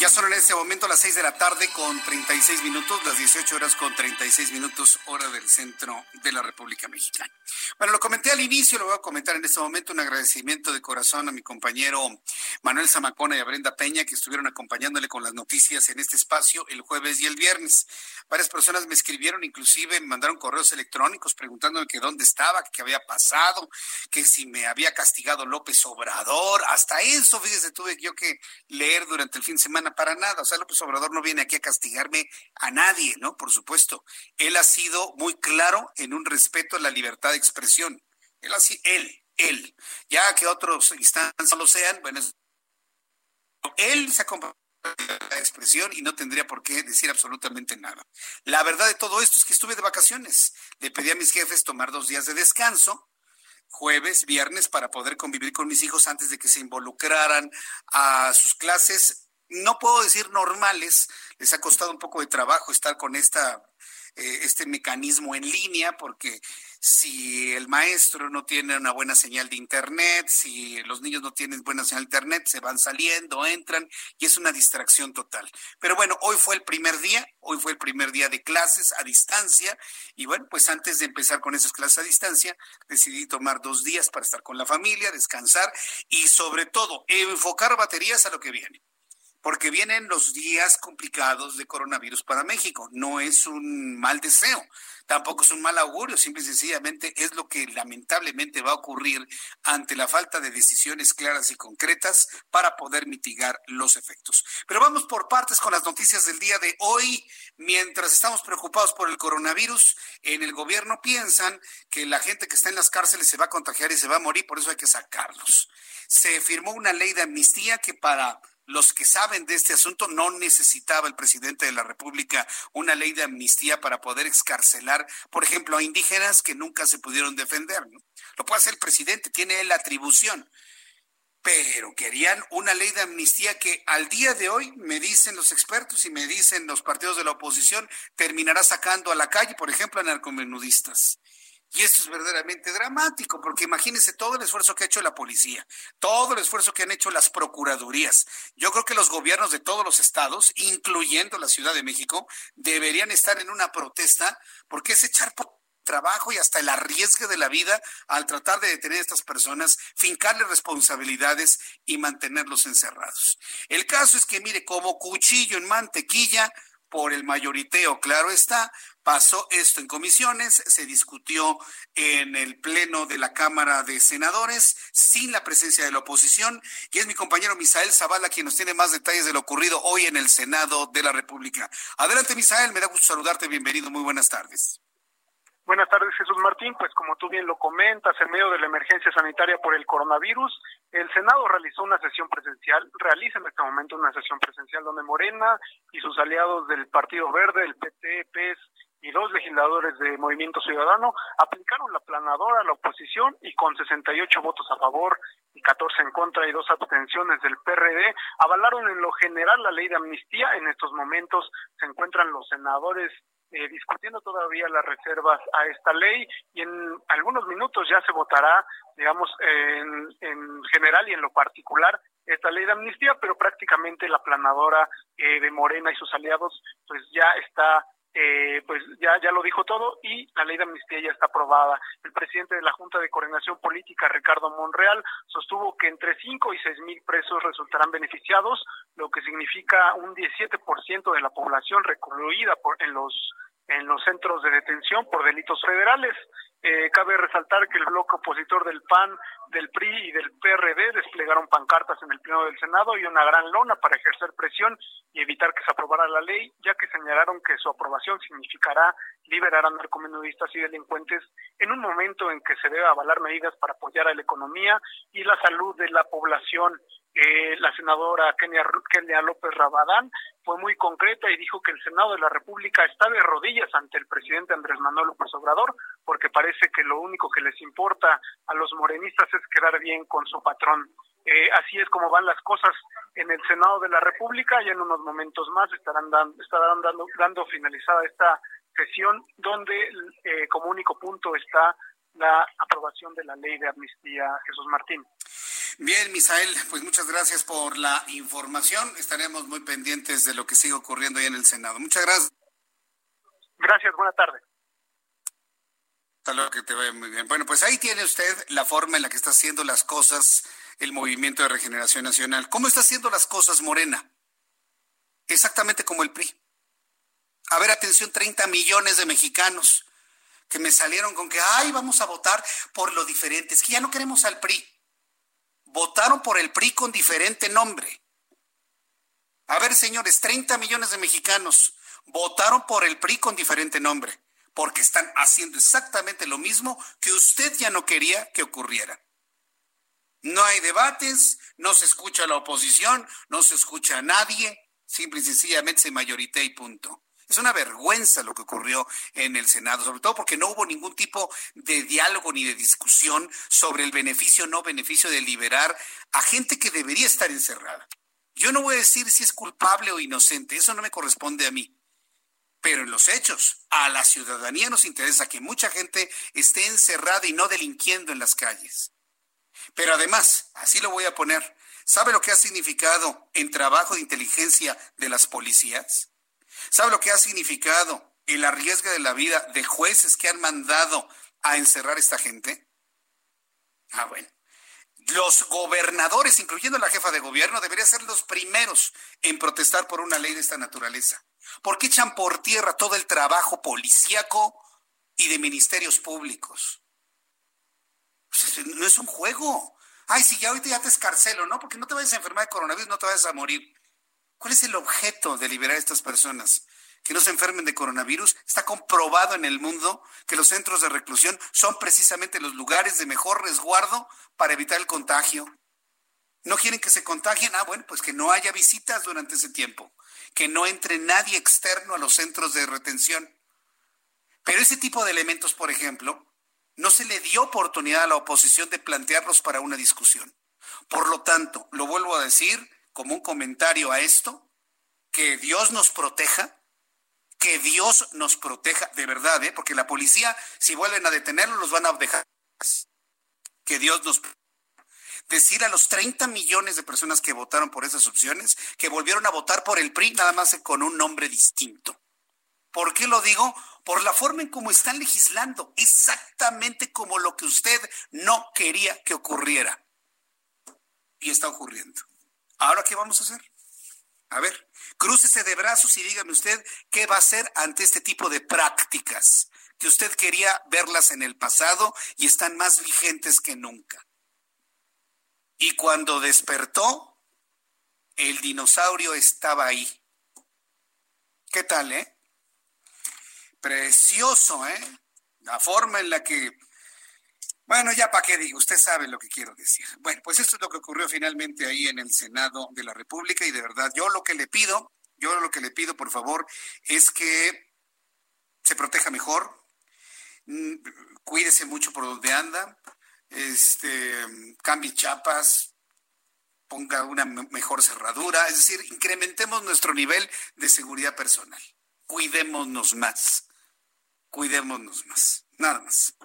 Ya son en este momento las 6 de la tarde con 36 minutos, las 18 horas con 36 minutos, hora del centro de la República Mexicana. Bueno, lo comenté al inicio, lo voy a comentar en este momento, un agradecimiento de corazón a mi compañero Manuel Zamacona y a Brenda Peña, que estuvieron acompañándole con las noticias en este espacio el jueves y el viernes. Varias personas me escribieron, inclusive me mandaron correos electrónicos preguntándome que dónde estaba, qué había pasado, que si me había castigado López Obrador. Hasta eso, fíjese, tuve yo que leer durante el fin de semana para nada. O sea, López Obrador no viene aquí a castigarme a nadie, ¿no? Por supuesto. Él ha sido muy claro en un respeto a la libertad de expresión. Él así, él, él. Ya que otros instancias lo sean, bueno, él se ha la expresión y no tendría por qué decir absolutamente nada. La verdad de todo esto es que estuve de vacaciones. Le pedí a mis jefes tomar dos días de descanso jueves, viernes, para poder convivir con mis hijos antes de que se involucraran a sus clases no puedo decir normales, les ha costado un poco de trabajo estar con esta eh, este mecanismo en línea, porque si el maestro no tiene una buena señal de internet, si los niños no tienen buena señal de internet, se van saliendo, entran y es una distracción total. Pero bueno, hoy fue el primer día, hoy fue el primer día de clases a distancia y bueno, pues antes de empezar con esas clases a distancia, decidí tomar dos días para estar con la familia, descansar y sobre todo enfocar baterías a lo que viene porque vienen los días complicados de coronavirus para México. No es un mal deseo, tampoco es un mal augurio, simple y sencillamente es lo que lamentablemente va a ocurrir ante la falta de decisiones claras y concretas para poder mitigar los efectos. Pero vamos por partes con las noticias del día de hoy. Mientras estamos preocupados por el coronavirus, en el gobierno piensan que la gente que está en las cárceles se va a contagiar y se va a morir, por eso hay que sacarlos. Se firmó una ley de amnistía que para los que saben de este asunto, no necesitaba el presidente de la República una ley de amnistía para poder excarcelar, por ejemplo, a indígenas que nunca se pudieron defender. Lo puede hacer el presidente, tiene la atribución. Pero querían una ley de amnistía que al día de hoy, me dicen los expertos y me dicen los partidos de la oposición, terminará sacando a la calle, por ejemplo, a narcomenudistas. Y esto es verdaderamente dramático, porque imagínense todo el esfuerzo que ha hecho la policía, todo el esfuerzo que han hecho las procuradurías. Yo creo que los gobiernos de todos los estados, incluyendo la Ciudad de México, deberían estar en una protesta, porque es echar por trabajo y hasta el arriesgue de la vida al tratar de detener a estas personas, fincarles responsabilidades y mantenerlos encerrados. El caso es que, mire, como cuchillo en mantequilla, por el mayoriteo, claro está, pasó esto en comisiones, se discutió en el Pleno de la Cámara de Senadores sin la presencia de la oposición y es mi compañero Misael Zavala quien nos tiene más detalles de lo ocurrido hoy en el Senado de la República. Adelante Misael, me da gusto saludarte, bienvenido, muy buenas tardes. Buenas tardes, Jesús Martín. Pues como tú bien lo comentas, en medio de la emergencia sanitaria por el coronavirus, el Senado realizó una sesión presencial, realiza en este momento una sesión presencial donde Morena y sus aliados del Partido Verde, el PT, PES y dos legisladores de Movimiento Ciudadano aplicaron la planadora a la oposición y con 68 votos a favor y 14 en contra y dos abstenciones del PRD avalaron en lo general la ley de amnistía. En estos momentos se encuentran los senadores eh, discutiendo todavía las reservas a esta ley y en algunos minutos ya se votará, digamos, en, en general y en lo particular esta ley de amnistía, pero prácticamente la planadora eh, de Morena y sus aliados pues ya está eh, pues ya, ya lo dijo todo y la ley de amnistía ya está aprobada. El presidente de la Junta de Coordinación Política, Ricardo Monreal, sostuvo que entre 5 y 6 mil presos resultarán beneficiados, lo que significa un 17% de la población recluida por, en los en los centros de detención por delitos federales. Eh, cabe resaltar que el bloque opositor del PAN, del PRI y del PRD desplegaron pancartas en el Pleno del Senado y una gran lona para ejercer presión y evitar que se aprobara la ley, ya que señalaron que su aprobación significará liberar a narcomenudistas y delincuentes en un momento en que se debe avalar medidas para apoyar a la economía y la salud de la población. Eh, la senadora Kenia, Kenia López Rabadán fue muy concreta y dijo que el Senado de la República está de rodillas ante el presidente Andrés Manuel López Obrador porque parece que lo único que les importa a los morenistas es quedar bien con su patrón. Eh, así es como van las cosas en el Senado de la República. Ya en unos momentos más estarán dando, estarán dando, dando finalizada esta sesión donde eh, como único punto está la aprobación de la ley de amnistía Jesús Martín. Bien, Misael, pues muchas gracias por la información. Estaremos muy pendientes de lo que sigue ocurriendo ahí en el Senado. Muchas gracias. Gracias, buena tarde. Hasta luego, que te vaya muy bien. Bueno, pues ahí tiene usted la forma en la que está haciendo las cosas el Movimiento de Regeneración Nacional. ¿Cómo está haciendo las cosas Morena? Exactamente como el PRI. A ver, atención, 30 millones de mexicanos que me salieron con que, ay, vamos a votar por lo diferente. Es que ya no queremos al PRI votaron por el PRI con diferente nombre. A ver, señores, 30 millones de mexicanos votaron por el PRI con diferente nombre, porque están haciendo exactamente lo mismo que usted ya no quería que ocurriera. No hay debates, no se escucha a la oposición, no se escucha a nadie, simple y sencillamente se mayorité y punto. Es una vergüenza lo que ocurrió en el Senado, sobre todo porque no hubo ningún tipo de diálogo ni de discusión sobre el beneficio o no beneficio de liberar a gente que debería estar encerrada. Yo no voy a decir si es culpable o inocente, eso no me corresponde a mí. Pero en los hechos, a la ciudadanía nos interesa que mucha gente esté encerrada y no delinquiendo en las calles. Pero además, así lo voy a poner, ¿sabe lo que ha significado en trabajo de inteligencia de las policías? ¿Sabe lo que ha significado el arriesgue de la vida de jueces que han mandado a encerrar a esta gente? Ah, bueno. Los gobernadores, incluyendo la jefa de gobierno, deberían ser los primeros en protestar por una ley de esta naturaleza. ¿Por qué echan por tierra todo el trabajo policíaco y de ministerios públicos? Pues, no es un juego. Ay, si ya ahorita ya te escarcelo, ¿no? Porque no te vayas a enfermar de coronavirus, no te vayas a morir. ¿Cuál es el objeto de liberar a estas personas? Que no se enfermen de coronavirus. Está comprobado en el mundo que los centros de reclusión son precisamente los lugares de mejor resguardo para evitar el contagio. ¿No quieren que se contagien? Ah, bueno, pues que no haya visitas durante ese tiempo que no entre nadie externo a los centros de retención. Pero ese tipo de elementos, por ejemplo, no se le dio oportunidad a la oposición de plantearlos para una discusión. Por lo tanto, lo vuelvo a decir como un comentario a esto, que Dios nos proteja, que Dios nos proteja de verdad, ¿eh? porque la policía, si vuelven a detenerlo, los van a dejar. Que Dios nos proteja decir a los 30 millones de personas que votaron por esas opciones que volvieron a votar por el PRI nada más con un nombre distinto. ¿Por qué lo digo? Por la forma en cómo están legislando, exactamente como lo que usted no quería que ocurriera. Y está ocurriendo. ¿Ahora qué vamos a hacer? A ver, crúcese de brazos y dígame usted qué va a hacer ante este tipo de prácticas que usted quería verlas en el pasado y están más vigentes que nunca. Y cuando despertó, el dinosaurio estaba ahí. ¿Qué tal, eh? Precioso, ¿eh? La forma en la que... Bueno, ya para qué digo, usted sabe lo que quiero decir. Bueno, pues esto es lo que ocurrió finalmente ahí en el Senado de la República y de verdad, yo lo que le pido, yo lo que le pido, por favor, es que se proteja mejor, mm, cuídese mucho por donde anda, este, cambie chapas, ponga una mejor cerradura, es decir, incrementemos nuestro nivel de seguridad personal. Cuidémonos más, cuidémonos más, nada más.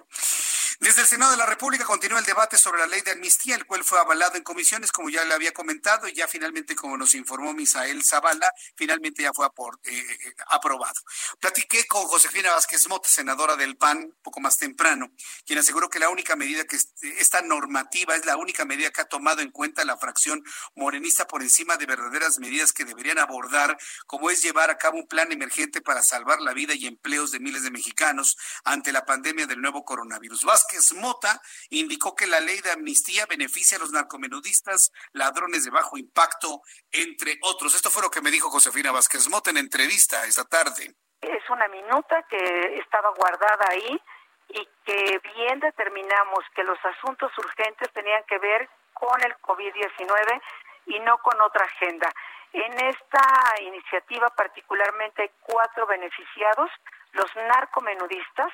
Desde el Senado de la República continúa el debate sobre la ley de amnistía, el cual fue avalado en comisiones, como ya le había comentado, y ya finalmente, como nos informó Misael Zavala, finalmente ya fue eh, eh, aprobado. Platiqué con Josefina Vázquez Mota, senadora del PAN, poco más temprano, quien aseguró que la única medida que esta normativa es la única medida que ha tomado en cuenta la fracción morenista por encima de verdaderas medidas que deberían abordar, como es llevar a cabo un plan emergente para salvar la vida y empleos de miles de mexicanos ante la pandemia del nuevo coronavirus. Mota indicó que la ley de amnistía beneficia a los narcomenudistas, ladrones de bajo impacto, entre otros. Esto fue lo que me dijo Josefina Vázquez Mota en entrevista esta tarde. Es una minuta que estaba guardada ahí y que bien determinamos que los asuntos urgentes tenían que ver con el COVID-19 y no con otra agenda. En esta iniciativa particularmente hay cuatro beneficiados, los narcomenudistas,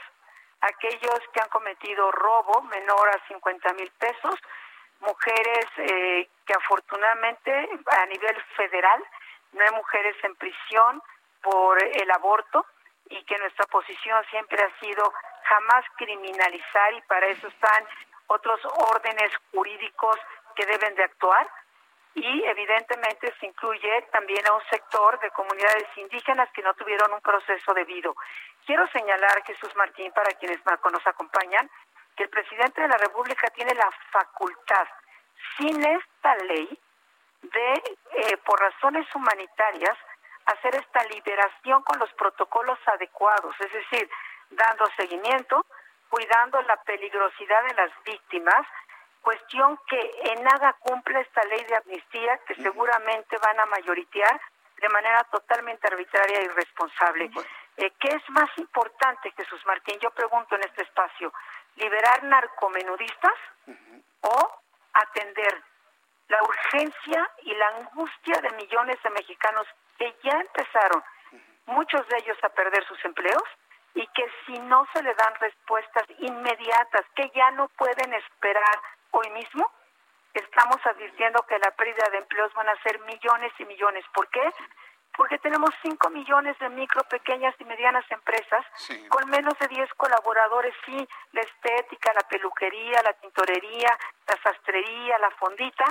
aquellos que han cometido robo menor a 50 mil pesos, mujeres eh, que afortunadamente a nivel federal no hay mujeres en prisión por el aborto y que nuestra posición siempre ha sido jamás criminalizar y para eso están otros órdenes jurídicos que deben de actuar y evidentemente se incluye también a un sector de comunidades indígenas que no tuvieron un proceso debido. Quiero señalar, Jesús Martín, para quienes nos acompañan, que el presidente de la República tiene la facultad, sin esta ley, de, eh, por razones humanitarias, hacer esta liberación con los protocolos adecuados, es decir, dando seguimiento, cuidando la peligrosidad de las víctimas, cuestión que en nada cumple esta ley de amnistía que seguramente van a mayoritear de manera totalmente arbitraria e irresponsable. Eh, ¿Qué es más importante, Jesús Martín? Yo pregunto en este espacio, ¿liberar narcomenudistas o atender la urgencia y la angustia de millones de mexicanos que ya empezaron, muchos de ellos a perder sus empleos y que si no se le dan respuestas inmediatas, que ya no pueden esperar hoy mismo estamos advirtiendo que la pérdida de empleos van a ser millones y millones. ¿Por qué? Porque tenemos 5 millones de micro, pequeñas y medianas empresas con menos de 10 colaboradores, sí, la estética, la peluquería, la tintorería, la sastrería, la fondita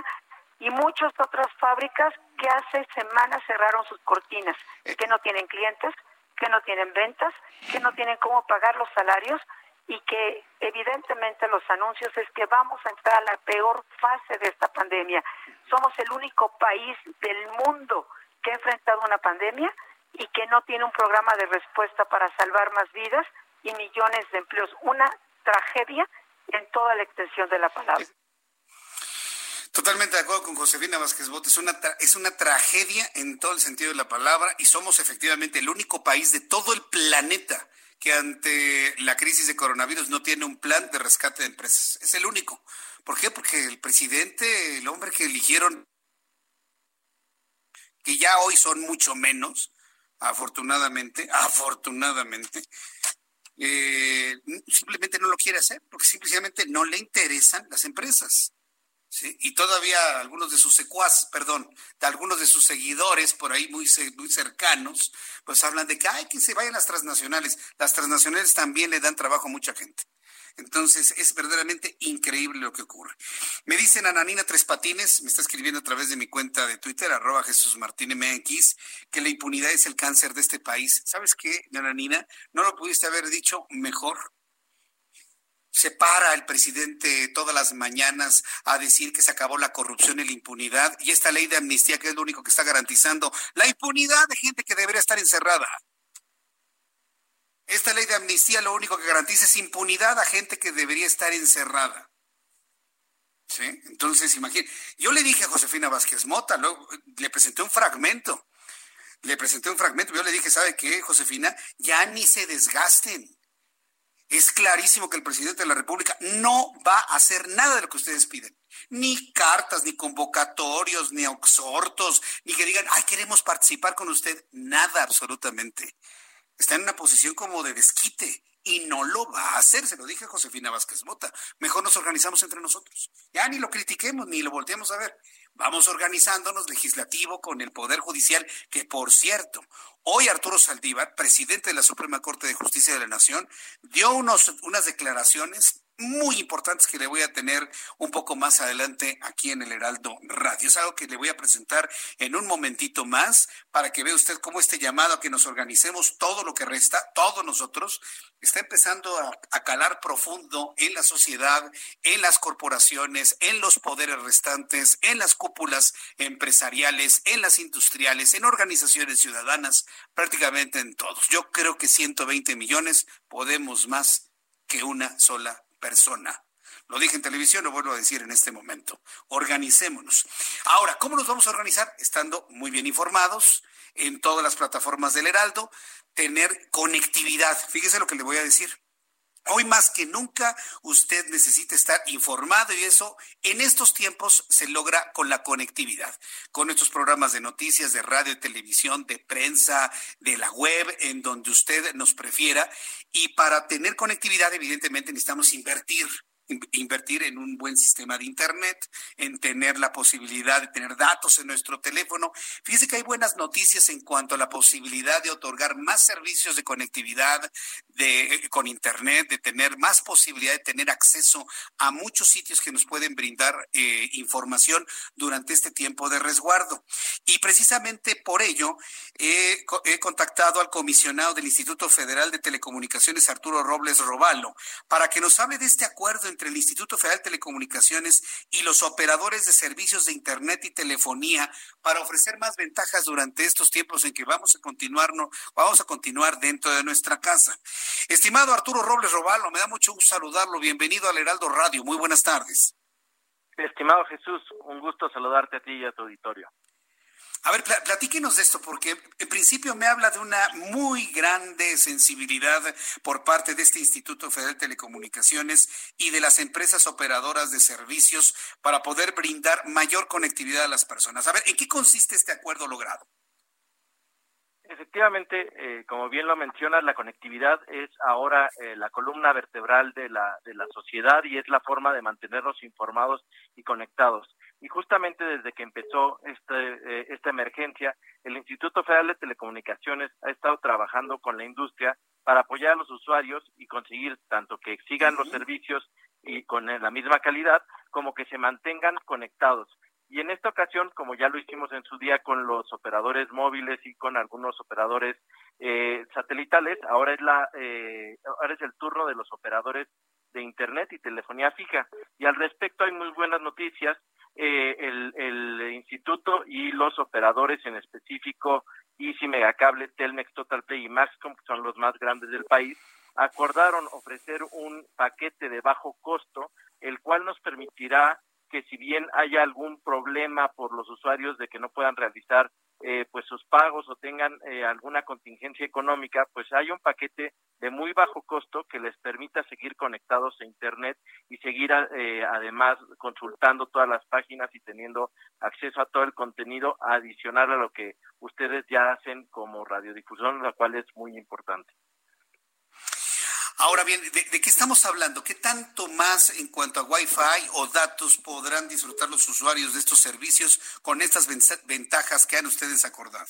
y muchas otras fábricas que hace semanas cerraron sus cortinas, eh. que no tienen clientes, que no tienen ventas, que no tienen cómo pagar los salarios y que evidentemente los anuncios es que vamos a entrar a la peor fase de esta pandemia. Somos el único país del mundo que ha enfrentado una pandemia y que no tiene un programa de respuesta para salvar más vidas y millones de empleos. Una tragedia en toda la extensión de la palabra. Totalmente de acuerdo con Josefina Vázquez Bot. Es una, es una tragedia en todo el sentido de la palabra y somos efectivamente el único país de todo el planeta que ante la crisis de coronavirus no tiene un plan de rescate de empresas. Es el único. ¿Por qué? Porque el presidente, el hombre que eligieron que ya hoy son mucho menos, afortunadamente, afortunadamente, eh, simplemente no lo quiere hacer, porque simplemente no le interesan las empresas. Y todavía algunos de sus secuaces, perdón, de algunos de sus seguidores por ahí muy, muy cercanos, pues hablan de que hay que se vayan las transnacionales. Las transnacionales también le dan trabajo a mucha gente. Entonces es verdaderamente increíble lo que ocurre. Me dicen Ananina Tres Patines, me está escribiendo a través de mi cuenta de Twitter, arroba Jesús Martín MX, que la impunidad es el cáncer de este país. ¿Sabes qué, Ananina? No lo pudiste haber dicho mejor. Se para el presidente todas las mañanas a decir que se acabó la corrupción y la impunidad y esta ley de amnistía que es lo único que está garantizando la impunidad de gente que debería estar encerrada. Esta ley de amnistía lo único que garantiza es impunidad a gente que debería estar encerrada. ¿Sí? Entonces, imagínate, yo le dije a Josefina Vázquez Mota, le presenté un fragmento, le presenté un fragmento, yo le dije, ¿sabe qué, Josefina? Ya ni se desgasten. Es clarísimo que el presidente de la República no va a hacer nada de lo que ustedes piden. Ni cartas, ni convocatorios, ni exhortos, ni que digan, ay, queremos participar con usted. Nada, absolutamente está en una posición como de desquite y no lo va a hacer, se lo dije a Josefina Vázquez Mota. Mejor nos organizamos entre nosotros. Ya ni lo critiquemos, ni lo volteemos a ver. Vamos organizándonos legislativo con el Poder Judicial, que por cierto, hoy Arturo Saldívar, presidente de la Suprema Corte de Justicia de la Nación, dio unos, unas declaraciones muy importantes que le voy a tener un poco más adelante aquí en el Heraldo Radio. Es algo que le voy a presentar en un momentito más para que vea usted cómo este llamado a que nos organicemos todo lo que resta, todos nosotros, está empezando a, a calar profundo en la sociedad, en las corporaciones, en los poderes restantes, en las cúpulas empresariales, en las industriales, en organizaciones ciudadanas, prácticamente en todos. Yo creo que 120 millones podemos más que una sola persona. Lo dije en televisión, lo vuelvo a decir en este momento. Organicémonos. Ahora, ¿cómo nos vamos a organizar? Estando muy bien informados en todas las plataformas del Heraldo, tener conectividad. Fíjese lo que le voy a decir. Hoy más que nunca usted necesita estar informado y eso en estos tiempos se logra con la conectividad, con estos programas de noticias, de radio, de televisión, de prensa, de la web, en donde usted nos prefiera. Y para tener conectividad, evidentemente necesitamos invertir invertir en un buen sistema de Internet, en tener la posibilidad de tener datos en nuestro teléfono. Fíjese que hay buenas noticias en cuanto a la posibilidad de otorgar más servicios de conectividad de, eh, con Internet, de tener más posibilidad de tener acceso a muchos sitios que nos pueden brindar eh, información durante este tiempo de resguardo. Y precisamente por ello he, he contactado al comisionado del Instituto Federal de Telecomunicaciones, Arturo Robles Robalo, para que nos hable de este acuerdo entre el Instituto Federal de Telecomunicaciones y los operadores de servicios de Internet y telefonía para ofrecer más ventajas durante estos tiempos en que vamos a continuar, vamos a continuar dentro de nuestra casa. Estimado Arturo Robles Robalo, me da mucho gusto saludarlo. Bienvenido al Heraldo Radio. Muy buenas tardes. Estimado Jesús, un gusto saludarte a ti y a tu auditorio. A ver, platíquenos de esto, porque en principio me habla de una muy grande sensibilidad por parte de este Instituto Federal de Telecomunicaciones y de las empresas operadoras de servicios para poder brindar mayor conectividad a las personas. A ver, ¿en qué consiste este acuerdo logrado? Efectivamente, eh, como bien lo mencionas, la conectividad es ahora eh, la columna vertebral de la, de la sociedad y es la forma de mantenernos informados y conectados. Y justamente desde que empezó este, eh, esta emergencia, el Instituto Federal de Telecomunicaciones ha estado trabajando con la industria para apoyar a los usuarios y conseguir tanto que sigan los servicios y con la misma calidad como que se mantengan conectados. Y en esta ocasión, como ya lo hicimos en su día con los operadores móviles y con algunos operadores eh, satelitales, ahora es la eh, ahora es el turno de los operadores de internet y telefonía fija. Y al respecto hay muy buenas noticias. Eh, el, el instituto y los operadores en específico Easy Megacable, Telmex, Total Play y Maxcom, que son los más grandes del país, acordaron ofrecer un paquete de bajo costo, el cual nos permitirá que si bien haya algún problema por los usuarios de que no puedan realizar eh, pues sus pagos o tengan eh, alguna contingencia económica, pues hay un paquete de muy bajo costo que les permita seguir conectados a Internet y seguir eh, además consultando todas las páginas y teniendo acceso a todo el contenido adicional a lo que ustedes ya hacen como radiodifusión, lo cual es muy importante. Ahora bien, ¿de, qué estamos hablando? ¿Qué tanto más en cuanto a Wi-Fi o datos podrán disfrutar los usuarios de estos servicios con estas ventajas que han ustedes acordado?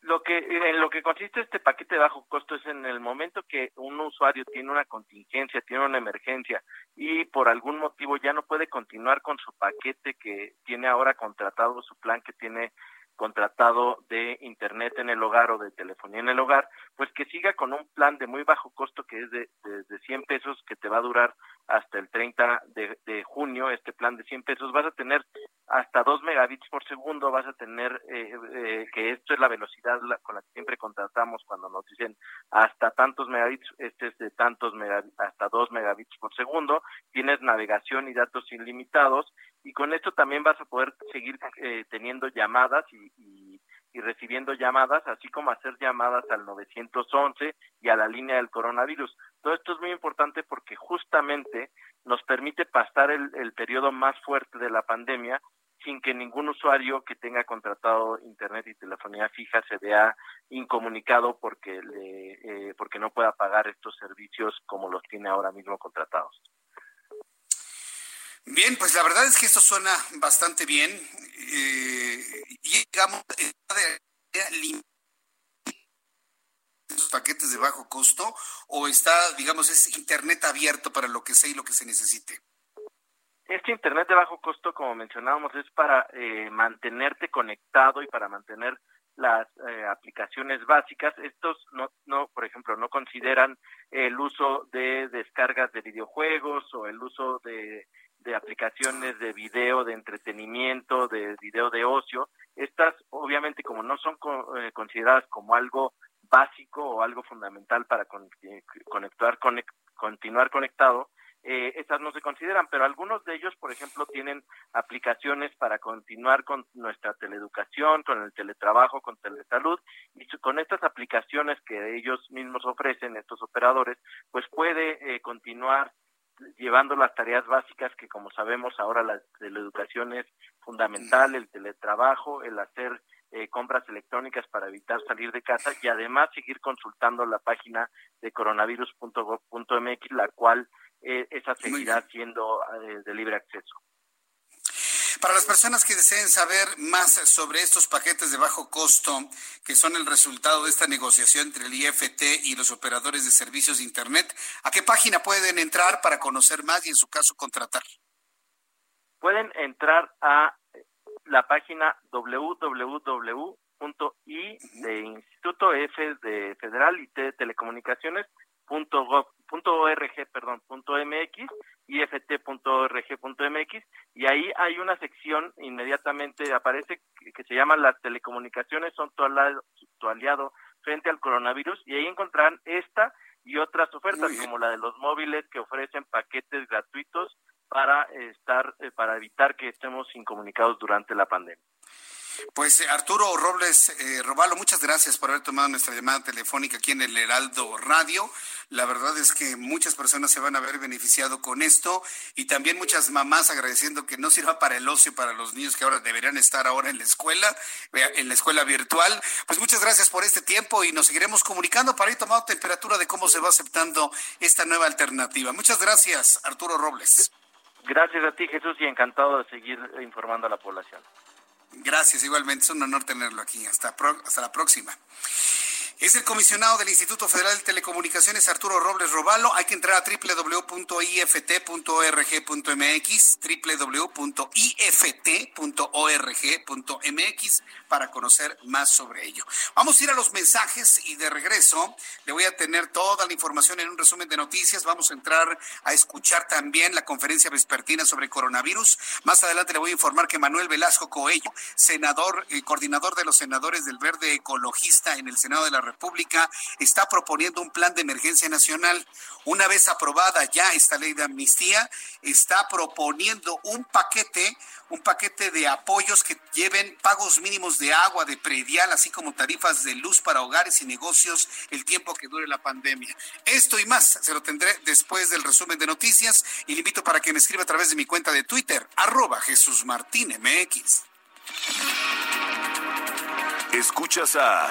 Lo que en lo que consiste este paquete de bajo costo es en el momento que un usuario tiene una contingencia, tiene una emergencia y por algún motivo ya no puede continuar con su paquete que tiene ahora contratado, su plan que tiene contratado de internet en el hogar o de telefonía en el hogar, pues que siga con un plan de muy bajo costo que es de, de, 100 pesos que te va a durar hasta el 30 de, de, junio, este plan de 100 pesos, vas a tener hasta 2 megabits por segundo, vas a tener, eh, eh, que esto es la velocidad con la que siempre contratamos cuando nos dicen hasta tantos megabits, este es de tantos megabits, hasta 2 megabits por segundo, tienes navegación y datos ilimitados y con esto también vas a poder seguir eh, teniendo llamadas y, y, recibiendo llamadas, así como hacer llamadas al 911 y a la línea del coronavirus. Todo esto es muy importante porque justamente nos permite pasar el, el periodo más fuerte de la pandemia sin que ningún usuario que tenga contratado internet y telefonía fija se vea incomunicado porque le, eh, porque no pueda pagar estos servicios como los tiene ahora mismo contratados. Bien, pues la verdad es que esto suena bastante bien. Eh, y digamos, paquetes de bajo costo o está, digamos, es internet abierto para lo que sea y lo que se necesite. Este internet de bajo costo, como mencionábamos, es para eh, mantenerte conectado y para mantener las eh, aplicaciones básicas. Estos no, no, por ejemplo, no consideran el uso de descargas de videojuegos o el uso de de aplicaciones de video, de entretenimiento, de video de ocio. Estas, obviamente, como no son eh, consideradas como algo básico o algo fundamental para conectar, continuar conectado, eh, estas no se consideran, pero algunos de ellos, por ejemplo, tienen aplicaciones para continuar con nuestra teleeducación, con el teletrabajo, con telesalud, y con estas aplicaciones que ellos mismos ofrecen, estos operadores, pues puede eh, continuar llevando las tareas básicas que como sabemos ahora la, la educación es fundamental, el teletrabajo, el hacer eh, compras electrónicas para evitar salir de casa y además seguir consultando la página de coronavirus.gov.mx, la cual eh, esa seguirá siendo eh, de libre acceso. Para las personas que deseen saber más sobre estos paquetes de bajo costo, que son el resultado de esta negociación entre el IFT y los operadores de servicios de Internet, ¿a qué página pueden entrar para conocer más y en su caso contratar? Pueden entrar a la página www.i de Instituto F de Federal y de Telecomunicaciones .org, perdón, .mx, ift.org.mx y ahí hay una sección inmediatamente aparece que, se llama las telecomunicaciones son tu aliado, frente al coronavirus y ahí encontrarán esta y otras ofertas como la de los móviles que ofrecen paquetes gratuitos para estar eh, para evitar que estemos incomunicados durante la pandemia. Pues eh, Arturo Robles eh, Robalo, muchas gracias por haber tomado nuestra llamada telefónica aquí en el Heraldo Radio. La verdad es que muchas personas se van a ver beneficiado con esto y también muchas mamás agradeciendo que no sirva para el ocio para los niños que ahora deberían estar ahora en la escuela, en la escuela virtual. Pues muchas gracias por este tiempo y nos seguiremos comunicando para ir tomando temperatura de cómo se va aceptando esta nueva alternativa. Muchas gracias, Arturo Robles. Gracias a ti, Jesús, y encantado de seguir informando a la población. Gracias, igualmente. Es un honor tenerlo aquí. Hasta, hasta la próxima. Es el comisionado del Instituto Federal de Telecomunicaciones, Arturo Robles Robalo. Hay que entrar a www.ift.org.mx, www.ift.org.mx para conocer más sobre ello. Vamos a ir a los mensajes y de regreso le voy a tener toda la información en un resumen de noticias. Vamos a entrar a escuchar también la conferencia vespertina sobre coronavirus. Más adelante le voy a informar que Manuel Velasco Coello, senador, y coordinador de los senadores del Verde Ecologista en el Senado de la República está proponiendo un plan de emergencia nacional. Una vez aprobada ya esta ley de amnistía, está proponiendo un paquete, un paquete de apoyos que lleven pagos mínimos de agua, de predial, así como tarifas de luz para hogares y negocios el tiempo que dure la pandemia. Esto y más se lo tendré después del resumen de noticias y le invito para que me escriba a través de mi cuenta de Twitter, arroba Jesús Martín MX. Escuchas a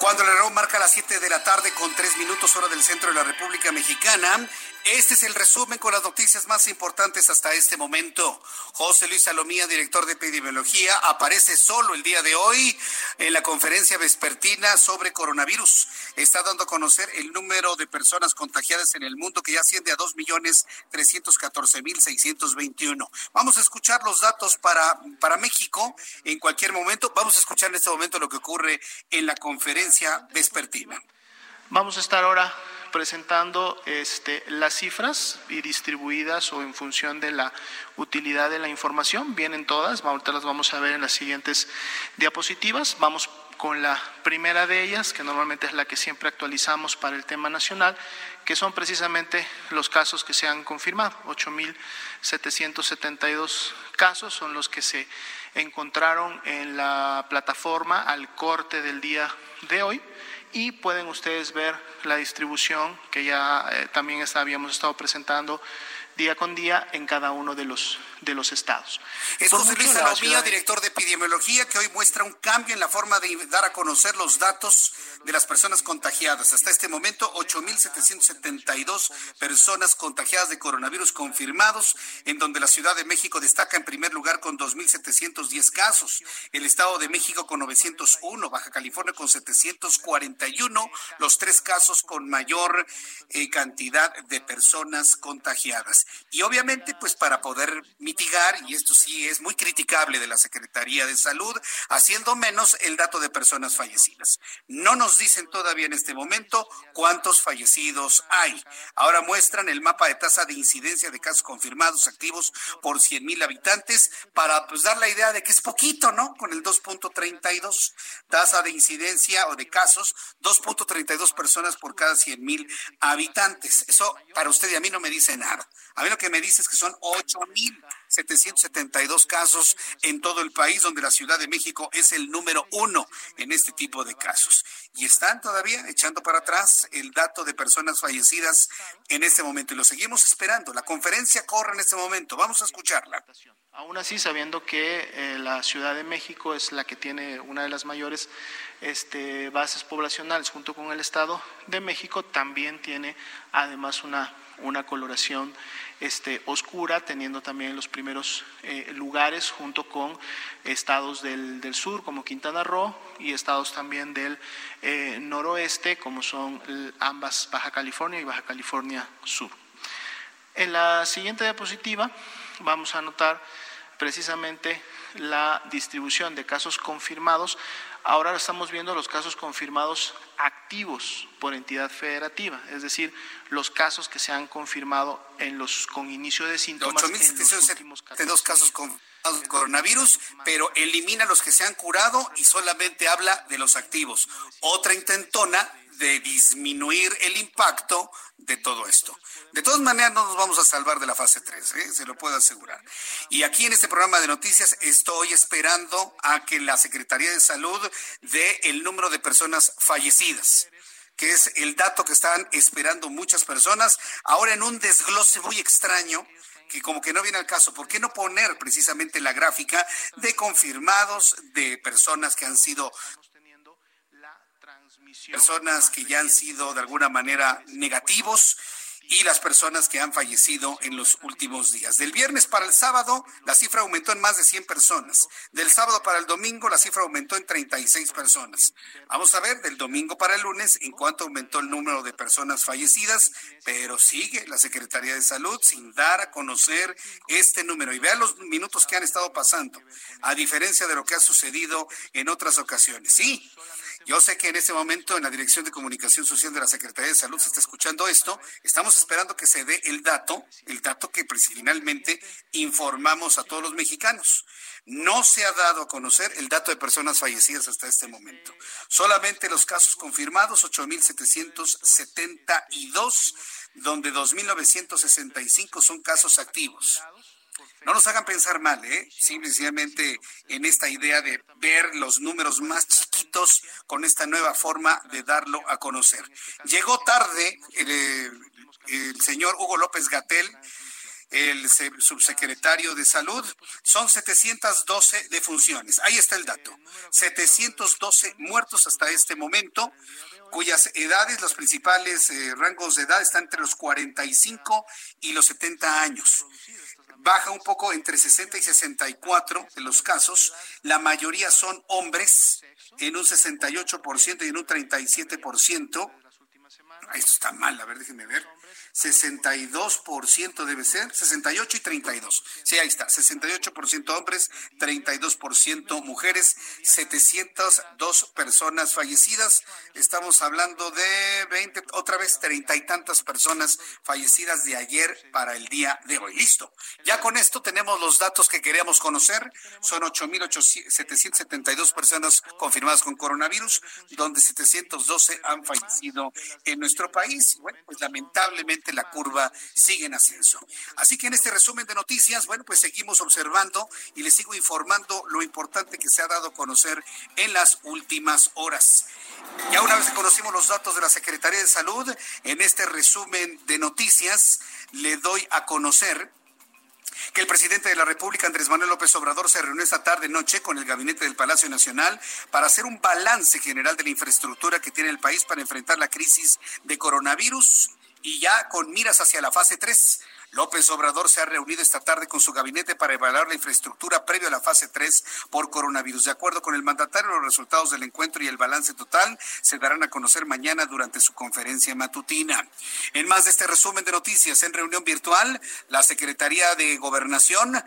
Cuando el reloj marca las 7 de la tarde con 3 minutos hora del centro de la República Mexicana, este es el resumen con las noticias más importantes hasta este momento. José Luis Salomía, director de epidemiología, aparece solo el día de hoy en la conferencia vespertina sobre coronavirus. Está dando a conocer el número de personas contagiadas en el mundo que ya asciende a 2.314.621. Vamos a escuchar los datos para, para México en cualquier momento. Vamos a escuchar en este momento lo que ocurre en la conferencia vespertina. Vamos a estar ahora presentando este, las cifras y distribuidas o en función de la utilidad de la información. Vienen todas, ahorita las vamos a ver en las siguientes diapositivas. Vamos con la primera de ellas, que normalmente es la que siempre actualizamos para el tema nacional, que son precisamente los casos que se han confirmado. 8.772 casos son los que se encontraron en la plataforma al corte del día de hoy y pueden ustedes ver la distribución que ya eh, también habíamos estado presentando día con día en cada uno de los, de los estados. Es José Luis Salomía, director de epidemiología, que hoy muestra un cambio en la forma de dar a conocer los datos de las personas contagiadas. Hasta este momento, 8.772 personas contagiadas de coronavirus confirmados, en donde la Ciudad de México destaca en primer lugar con 2.710 casos, el Estado de México con 901, Baja California con 741, los tres casos con mayor eh, cantidad de personas contagiadas. Y obviamente, pues para poder mitigar, y esto sí es muy criticable de la Secretaría de Salud, haciendo menos el dato de personas fallecidas. No nos dicen todavía en este momento cuántos fallecidos hay. Ahora muestran el mapa de tasa de incidencia de casos confirmados activos por 100 mil habitantes para pues dar la idea de que es poquito, ¿no? Con el 2.32 tasa de incidencia o de casos, 2.32 personas por cada 100 mil habitantes. Eso para usted y a mí no me dice nada. A mí lo que me dice es que son 8.772 casos en todo el país, donde la Ciudad de México es el número uno en este tipo de casos. Y están todavía echando para atrás el dato de personas fallecidas en este momento. Y lo seguimos esperando. La conferencia corre en este momento. Vamos a escucharla. Aún así, sabiendo que eh, la Ciudad de México es la que tiene una de las mayores este, bases poblacionales junto con el Estado de México, también tiene además una, una coloración este, oscura, teniendo también los primeros eh, lugares junto con estados del, del, sur como Quintana Roo y estados también del eh, noroeste como son ambas Baja California y Baja California Sur. En la siguiente diapositiva vamos a notar precisamente la distribución de casos confirmados. Ahora estamos viendo los casos confirmados activos por entidad federativa, es decir, los casos que se han confirmado en los con inicio de síntomas. en los últimos casos, casos con coronavirus, pero elimina los que se han curado y solamente habla de los activos. Otra intentona de disminuir el impacto de todo esto. De todas maneras, no nos vamos a salvar de la fase 3, ¿eh? se lo puedo asegurar. Y aquí en este programa de noticias estoy esperando a que la Secretaría de Salud dé el número de personas fallecidas que es el dato que están esperando muchas personas, ahora en un desglose muy extraño que como que no viene al caso. ¿Por qué no poner precisamente la gráfica de confirmados de personas que han sido personas que ya han sido de alguna manera negativos y las personas que han fallecido en los últimos días. Del viernes para el sábado, la cifra aumentó en más de 100 personas. Del sábado para el domingo, la cifra aumentó en 36 personas. Vamos a ver del domingo para el lunes en cuánto aumentó el número de personas fallecidas, pero sigue la Secretaría de Salud sin dar a conocer este número. Y vean los minutos que han estado pasando, a diferencia de lo que ha sucedido en otras ocasiones. Sí, yo sé que en este momento en la Dirección de Comunicación Social de la Secretaría de Salud se está escuchando esto. Estamos esperando que se dé el dato, el dato que finalmente informamos a todos los mexicanos. No se ha dado a conocer el dato de personas fallecidas hasta este momento. Solamente los casos confirmados, 8.772, donde 2.965 son casos activos. No nos hagan pensar mal, ¿eh? Simplemente en esta idea de ver los números más chiquitos con esta nueva forma de darlo a conocer. Llegó tarde el, el señor Hugo López Gatel el subsecretario de Salud, son 712 defunciones. Ahí está el dato. 712 muertos hasta este momento, cuyas edades, los principales eh, rangos de edad están entre los 45 y los 70 años baja un poco entre 60 y 64 de los casos. La mayoría son hombres en un 68% y en un 37%. Esto está mal, a ver, déjenme ver. 62% debe ser, 68 y 32. Sí, ahí está, 68% hombres, 32% mujeres, 702 personas fallecidas. Estamos hablando de 20, otra vez, treinta y tantas personas fallecidas de ayer para el día de hoy. Listo. Ya con esto tenemos los datos que queríamos conocer. Son 8.772 personas confirmadas con coronavirus, donde 712 han fallecido en nuestro país. Bueno, pues lamentablemente la curva sigue en ascenso. Así que en este resumen de noticias, bueno, pues seguimos observando y les sigo informando lo importante que se ha dado a conocer en las últimas horas. Ya una vez que conocimos los datos de la Secretaría de Salud, en este resumen de noticias le doy a conocer que el presidente de la República, Andrés Manuel López Obrador, se reunió esta tarde noche con el gabinete del Palacio Nacional para hacer un balance general de la infraestructura que tiene el país para enfrentar la crisis de coronavirus y ya con miras hacia la fase 3. López Obrador se ha reunido esta tarde con su gabinete para evaluar la infraestructura previo a la fase 3 por coronavirus. De acuerdo con el mandatario, los resultados del encuentro y el balance total se darán a conocer mañana durante su conferencia matutina. En más de este resumen de noticias, en reunión virtual, la Secretaría de Gobernación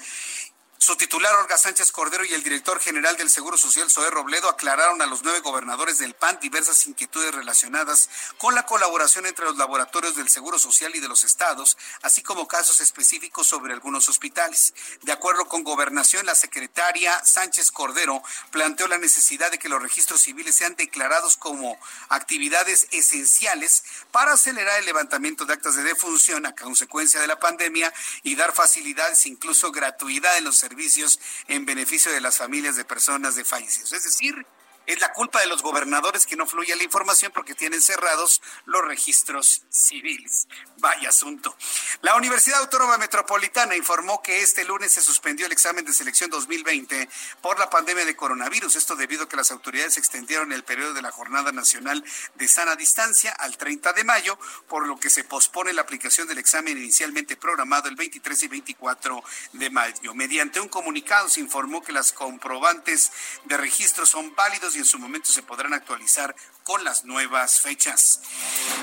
su titular, Olga Sánchez Cordero, y el director general del Seguro Social, Zoé Robledo, aclararon a los nueve gobernadores del PAN diversas inquietudes relacionadas con la colaboración entre los laboratorios del Seguro Social y de los estados, así como casos específicos sobre algunos hospitales. De acuerdo con Gobernación, la secretaria Sánchez Cordero planteó la necesidad de que los registros civiles sean declarados como actividades esenciales para acelerar el levantamiento de actas de defunción a consecuencia de la pandemia y dar facilidades, incluso gratuidad en los servicios servicios en beneficio de las familias de personas de fallecidos. Es decir, es la culpa de los gobernadores que no fluye la información porque tienen cerrados los registros civiles. Vaya asunto. La Universidad Autónoma Metropolitana informó que este lunes se suspendió el examen de selección 2020 por la pandemia de coronavirus. Esto debido a que las autoridades extendieron el periodo de la Jornada Nacional de Sana Distancia al 30 de mayo, por lo que se pospone la aplicación del examen inicialmente programado el 23 y 24 de mayo. Mediante un comunicado se informó que las comprobantes de registro son válidos y en su momento se podrán actualizar con las nuevas fechas.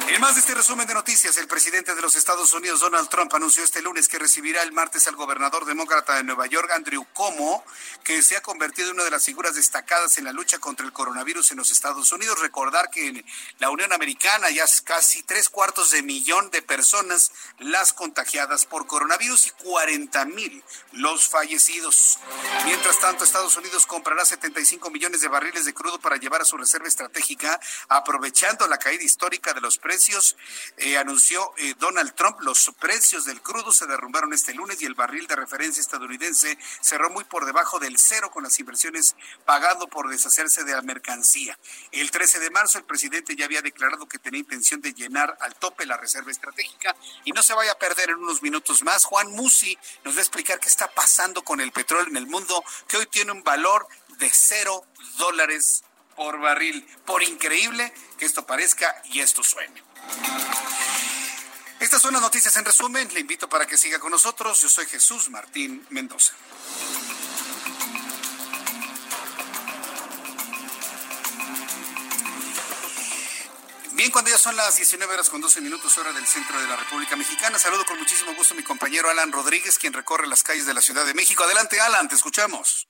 En más de este resumen de noticias, el presidente de los Estados Unidos, Donald Trump, anunció este lunes que recibirá el martes al gobernador demócrata de Nueva York, Andrew Cuomo, que se ha convertido en una de las figuras destacadas en la lucha contra el coronavirus en los Estados Unidos. Recordar que en la Unión Americana ya es casi tres cuartos de millón de personas las contagiadas por coronavirus y 40 mil los fallecidos. Mientras tanto, Estados Unidos comprará 75 millones de barriles de crudo para llevar a su reserva estratégica, aprovechando la caída histórica de los precios, eh, anunció eh, Donald Trump. Los precios del crudo se derrumbaron este lunes y el barril de referencia estadounidense cerró muy por debajo del cero con las inversiones pagando por deshacerse de la mercancía. El 13 de marzo el presidente ya había declarado que tenía intención de llenar al tope la reserva estratégica y no se vaya a perder en unos minutos más. Juan Musi nos va a explicar qué está pasando con el petróleo en el mundo, que hoy tiene un valor de cero dólares por barril. Por increíble que esto parezca y esto suene. Estas son las noticias en resumen. Le invito para que siga con nosotros. Yo soy Jesús Martín Mendoza. Bien, cuando ya son las 19 horas con 12 minutos hora del centro de la República Mexicana, saludo con muchísimo gusto a mi compañero Alan Rodríguez, quien recorre las calles de la Ciudad de México. Adelante, Alan, te escuchamos.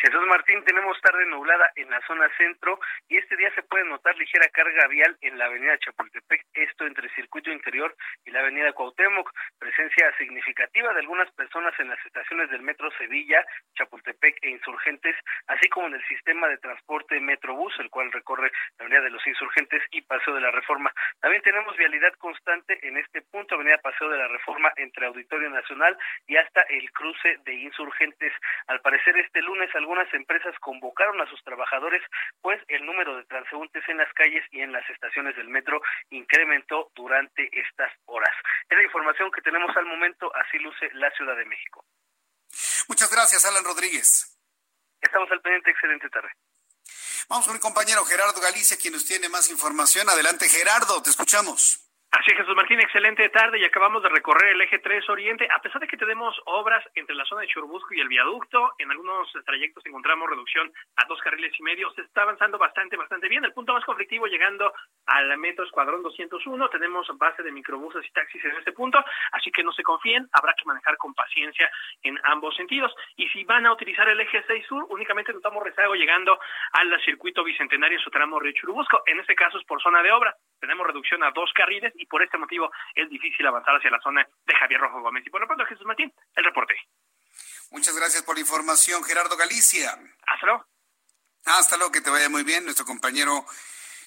Jesús Martín, tenemos tarde nublada en la zona centro y este día se puede notar ligera carga vial en la avenida Chapultepec, esto entre circuito interior y la avenida Cuauhtémoc, presencia significativa de algunas personas en las estaciones del metro Sevilla, Chapultepec e Insurgentes, así como en el sistema de transporte Metrobús, el cual recorre la avenida de los Insurgentes y Paseo de la Reforma. También tenemos vialidad constante en este punto, avenida Paseo de la Reforma entre Auditorio Nacional y hasta el cruce de Insurgentes. Al parecer este lunes algunas empresas convocaron a sus trabajadores, pues el número de transeúntes en las calles y en las estaciones del metro incrementó durante estas horas. Es la información que tenemos al momento, así luce la Ciudad de México. Muchas gracias, Alan Rodríguez. Estamos al pendiente, excelente tarde. Vamos con mi compañero Gerardo Galicia, quien nos tiene más información. Adelante, Gerardo, te escuchamos. Así Jesús Martín, excelente tarde y acabamos de recorrer el eje 3 Oriente. A pesar de que tenemos obras entre la zona de Churubusco y el viaducto, en algunos trayectos encontramos reducción a dos carriles y medio. Se está avanzando bastante, bastante bien. El punto más conflictivo llegando al metro Escuadrón 201. Tenemos base de microbuses y taxis en este punto, así que no se confíen. Habrá que manejar con paciencia en ambos sentidos. Y si van a utilizar el eje 6 Sur, únicamente notamos rezago llegando al circuito bicentenario en su tramo Río Churubusco. En este caso es por zona de obra. Tenemos reducción a dos carriles y por este motivo es difícil avanzar hacia la zona de Javier Rojo Gómez. Y por lo pronto, Jesús Martín, el reporte. Muchas gracias por la información, Gerardo Galicia. Hasta luego. Hasta luego, que te vaya muy bien, nuestro compañero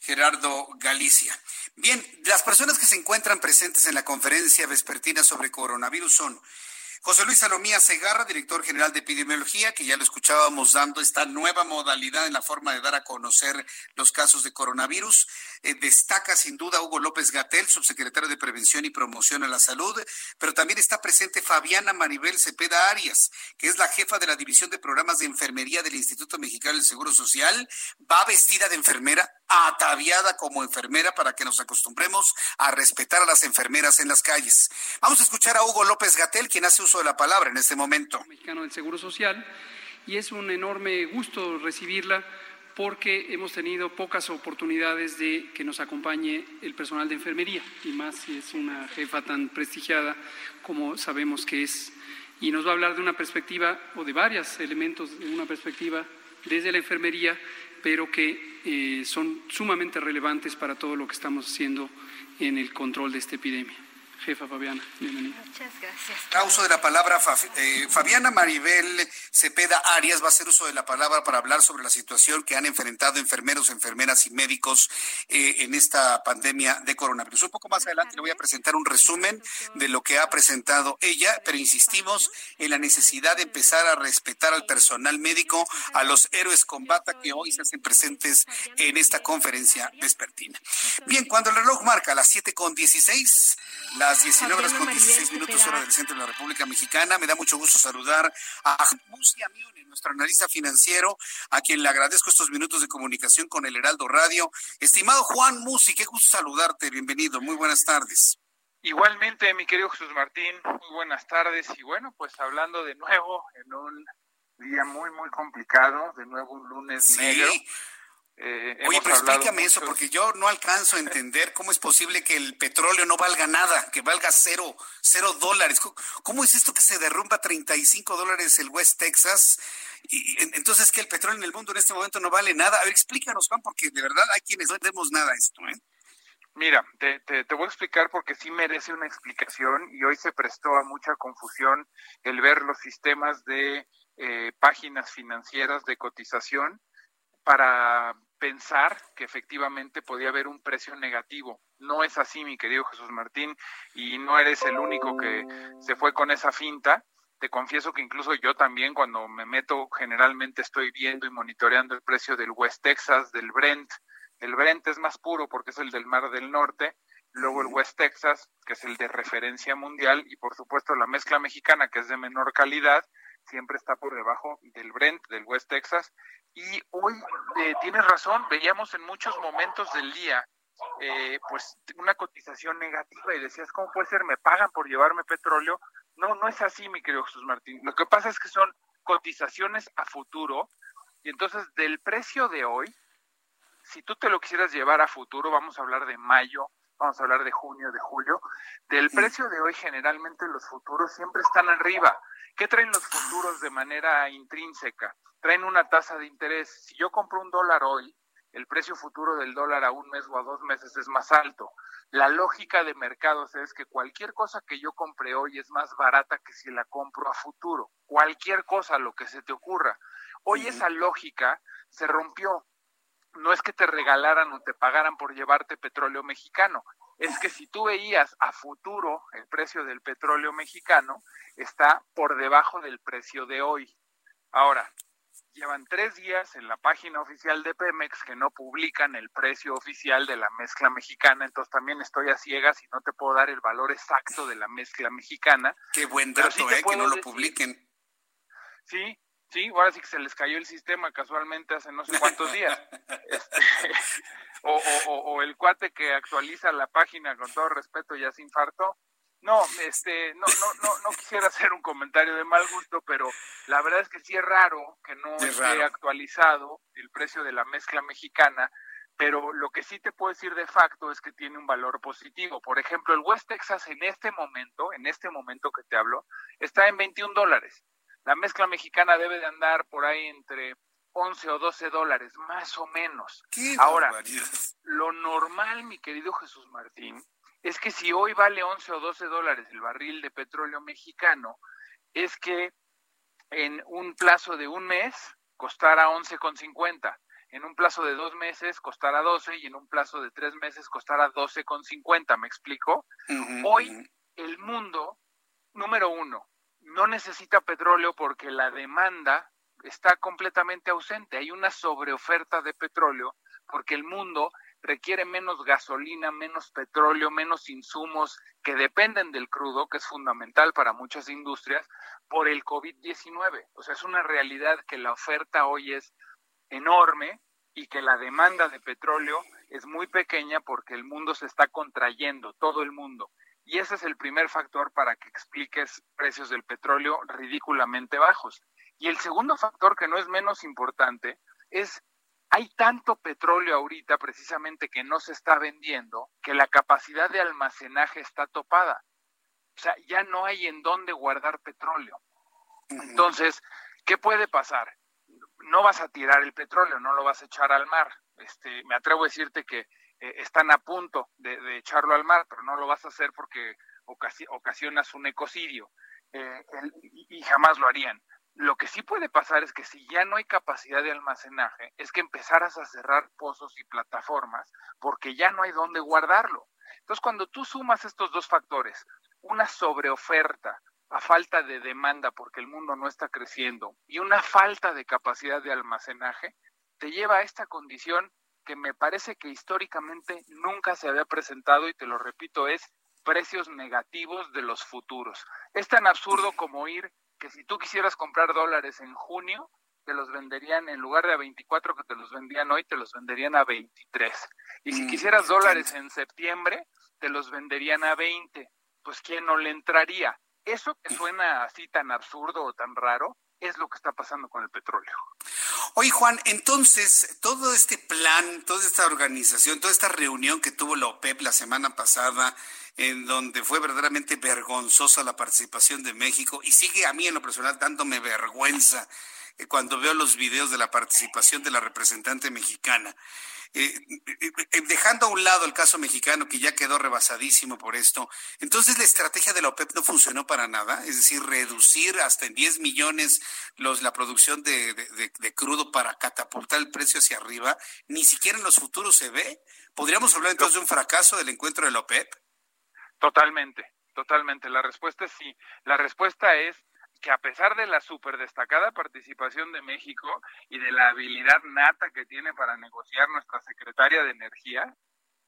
Gerardo Galicia. Bien, las personas que se encuentran presentes en la conferencia vespertina sobre coronavirus son José Luis Salomía Segarra, director general de epidemiología, que ya lo escuchábamos dando esta nueva modalidad en la forma de dar a conocer los casos de coronavirus. Eh, destaca sin duda Hugo López Gatel, subsecretario de Prevención y Promoción a la Salud, pero también está presente Fabiana Maribel Cepeda Arias, que es la jefa de la División de Programas de Enfermería del Instituto Mexicano del Seguro Social. Va vestida de enfermera, ataviada como enfermera para que nos acostumbremos a respetar a las enfermeras en las calles. Vamos a escuchar a Hugo López Gatel, quien hace uso de la palabra en este momento. Mexicano del Seguro Social y es un enorme gusto recibirla porque hemos tenido pocas oportunidades de que nos acompañe el personal de enfermería y más si es una jefa tan prestigiada como sabemos que es y nos va a hablar de una perspectiva o de varios elementos de una perspectiva desde la enfermería pero que eh, son sumamente relevantes para todo lo que estamos haciendo en el control de esta epidemia. Jefa Fabiana, bienvenida. Muchas gracias. A uso de la palabra eh, Fabiana Maribel Cepeda Arias va a hacer uso de la palabra para hablar sobre la situación que han enfrentado enfermeros, enfermeras y médicos eh, en esta pandemia de coronavirus. Un poco más adelante le voy a presentar un resumen de lo que ha presentado ella, pero insistimos en la necesidad de empezar a respetar al personal médico, a los héroes combata que hoy se hacen presentes en esta conferencia vespertina. Bien, cuando el reloj marca las 7 con 16, las 19 horas con 16 minutos hora del centro de la República Mexicana. Me da mucho gusto saludar a Musi Amione, nuestro analista financiero, a quien le agradezco estos minutos de comunicación con el Heraldo Radio. Estimado Juan Musi, qué gusto saludarte. Bienvenido. Muy buenas tardes. Igualmente, mi querido Jesús Martín, muy buenas tardes. Y bueno, pues hablando de nuevo en un día muy, muy complicado, de nuevo un lunes Sí. negro. Eh, Oye, pero explícame eso, porque yo no alcanzo a entender cómo es posible que el petróleo no valga nada, que valga cero, cero dólares. ¿Cómo- ¿Cómo es esto que se derrumba 35 dólares el West Texas? Y en- entonces que el petróleo en el mundo en este momento no vale nada. A ver, explícanos, Juan, porque de verdad hay quienes no entendemos nada a esto, ¿eh? Mira, te, te, te voy a explicar porque sí merece una explicación y hoy se prestó a mucha confusión el ver los sistemas de eh, páginas financieras de cotización para pensar que efectivamente podía haber un precio negativo. No es así, mi querido Jesús Martín, y no eres el único que se fue con esa finta. Te confieso que incluso yo también cuando me meto generalmente estoy viendo y monitoreando el precio del West Texas, del Brent. El Brent es más puro porque es el del Mar del Norte, luego el West Texas, que es el de referencia mundial, y por supuesto la mezcla mexicana, que es de menor calidad, siempre está por debajo del Brent, del West Texas. Y hoy eh, tienes razón, veíamos en muchos momentos del día eh, pues una cotización negativa y decías, ¿cómo puede ser? ¿Me pagan por llevarme petróleo? No, no es así, mi querido Jesús Martín. Lo que pasa es que son cotizaciones a futuro y entonces del precio de hoy, si tú te lo quisieras llevar a futuro, vamos a hablar de mayo, vamos a hablar de junio, de julio, del precio de hoy generalmente los futuros siempre están arriba. ¿Qué traen los futuros de manera intrínseca? Traen una tasa de interés. Si yo compro un dólar hoy, el precio futuro del dólar a un mes o a dos meses es más alto. La lógica de mercados es que cualquier cosa que yo compre hoy es más barata que si la compro a futuro. Cualquier cosa, lo que se te ocurra. Hoy esa lógica se rompió. No es que te regalaran o te pagaran por llevarte petróleo mexicano, es que si tú veías a futuro el precio del petróleo mexicano, está por debajo del precio de hoy. Ahora, llevan tres días en la página oficial de Pemex que no publican el precio oficial de la mezcla mexicana, entonces también estoy a ciegas y no te puedo dar el valor exacto de la mezcla mexicana. Qué buen dato, eh, que no lo publiquen. Sí, sí, ahora sí que se les cayó el sistema casualmente hace no sé cuántos días. Este, o, o, o, el cuate que actualiza la página con todo respeto ya se infartó. No, este, no, no, no, no quisiera hacer un comentario de mal gusto, pero la verdad es que sí es raro que no esté actualizado el precio de la mezcla mexicana, pero lo que sí te puedo decir de facto es que tiene un valor positivo. Por ejemplo, el West Texas en este momento, en este momento que te hablo, está en 21 dólares. La mezcla mexicana debe de andar por ahí entre 11 o 12 dólares, más o menos. Ahora, lo normal, mi querido Jesús Martín, es que si hoy vale 11 o 12 dólares el barril de petróleo mexicano, es que en un plazo de un mes costará 11,50, en un plazo de dos meses costará 12 y en un plazo de tres meses costará 12,50, ¿me explico? Hoy el mundo, número uno, no necesita petróleo porque la demanda está completamente ausente. Hay una sobreoferta de petróleo porque el mundo requiere menos gasolina, menos petróleo, menos insumos que dependen del crudo, que es fundamental para muchas industrias, por el COVID-19. O sea, es una realidad que la oferta hoy es enorme y que la demanda de petróleo es muy pequeña porque el mundo se está contrayendo, todo el mundo. Y ese es el primer factor para que expliques precios del petróleo ridículamente bajos. Y el segundo factor, que no es menos importante, es hay tanto petróleo ahorita precisamente que no se está vendiendo que la capacidad de almacenaje está topada. O sea, ya no hay en dónde guardar petróleo. Entonces, ¿qué puede pasar? No vas a tirar el petróleo, no lo vas a echar al mar. Este, me atrevo a decirte que eh, están a punto de, echarlo al mar, pero no lo vas a hacer porque ocasionas un ecocidio eh, y jamás lo harían. Lo que sí puede pasar es que si ya no hay capacidad de almacenaje, es que empezaras a cerrar pozos y plataformas porque ya no hay dónde guardarlo. Entonces, cuando tú sumas estos dos factores, una sobreoferta a falta de demanda porque el mundo no está creciendo y una falta de capacidad de almacenaje, te lleva a esta condición que me parece que históricamente nunca se había presentado y te lo repito, es precios negativos de los futuros. Es tan absurdo como ir que si tú quisieras comprar dólares en junio, te los venderían en lugar de a 24 que te los vendían hoy, te los venderían a 23. Y si mm, quisieras dólares en septiembre, te los venderían a 20. Pues ¿quién no le entraría? Eso que suena así tan absurdo o tan raro, es lo que está pasando con el petróleo. Oye, Juan, entonces, todo este plan, toda esta organización, toda esta reunión que tuvo la OPEP la semana pasada, en donde fue verdaderamente vergonzosa la participación de México y sigue a mí en lo personal dándome vergüenza cuando veo los videos de la participación de la representante mexicana. Eh, eh, dejando a un lado el caso mexicano que ya quedó rebasadísimo por esto, entonces la estrategia de la OPEP no funcionó para nada, es decir, reducir hasta en 10 millones los, la producción de, de crudo para catapultar el precio hacia arriba, ni siquiera en los futuros se ve. ¿Podríamos hablar entonces de un fracaso del encuentro de la OPEP? Totalmente, totalmente. La respuesta es sí. La respuesta es que a pesar de la súper destacada participación de México y de la habilidad nata que tiene para negociar nuestra secretaria de Energía,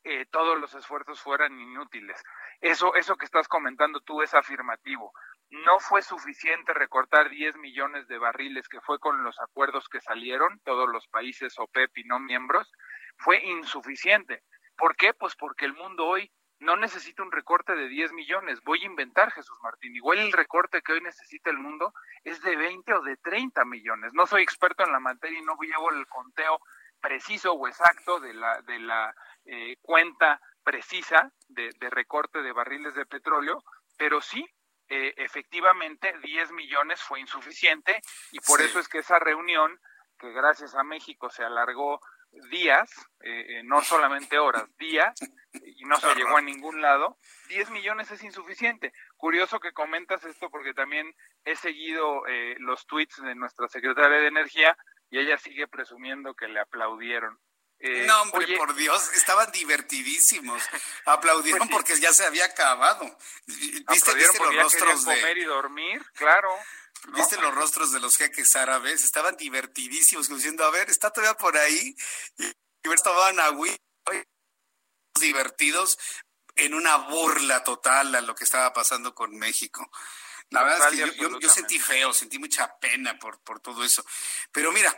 eh, todos los esfuerzos fueran inútiles. Eso, eso que estás comentando tú es afirmativo. No fue suficiente recortar 10 millones de barriles, que fue con los acuerdos que salieron, todos los países OPEP y no miembros, fue insuficiente. ¿Por qué? Pues porque el mundo hoy no necesita un recorte de 10 millones. Voy a inventar, Jesús Martín. Igual el recorte que hoy necesita el mundo es de 20 o de 30 millones. No soy experto en la materia y no llevo el conteo preciso o exacto de la, de la eh, cuenta precisa de, recorte de barriles de petróleo, pero sí, eh, efectivamente, 10 millones fue insuficiente y por eso es que esa reunión, que gracias a México se alargó días, eh, no solamente horas, días, y no se llegó a ningún lado, 10 millones es insuficiente. Curioso que comentas esto porque también he seguido eh, los tweets de nuestra secretaria de Energía y ella sigue presumiendo que le aplaudieron. Eh, no, hombre, por Dios, estaban divertidísimos. Aplaudieron pues porque ya se había acabado. ¿Viste, ¿viste los rostros de comer y dormir? Claro. ¿Viste los rostros de los jeques árabes? Estaban divertidísimos, diciendo, a ver, está todavía por ahí. Y estaban a divertidos en una burla total a lo que estaba pasando con México. La verdad es que yo, yo, sentí feo, sentí mucha pena por, por todo eso. Pero mira,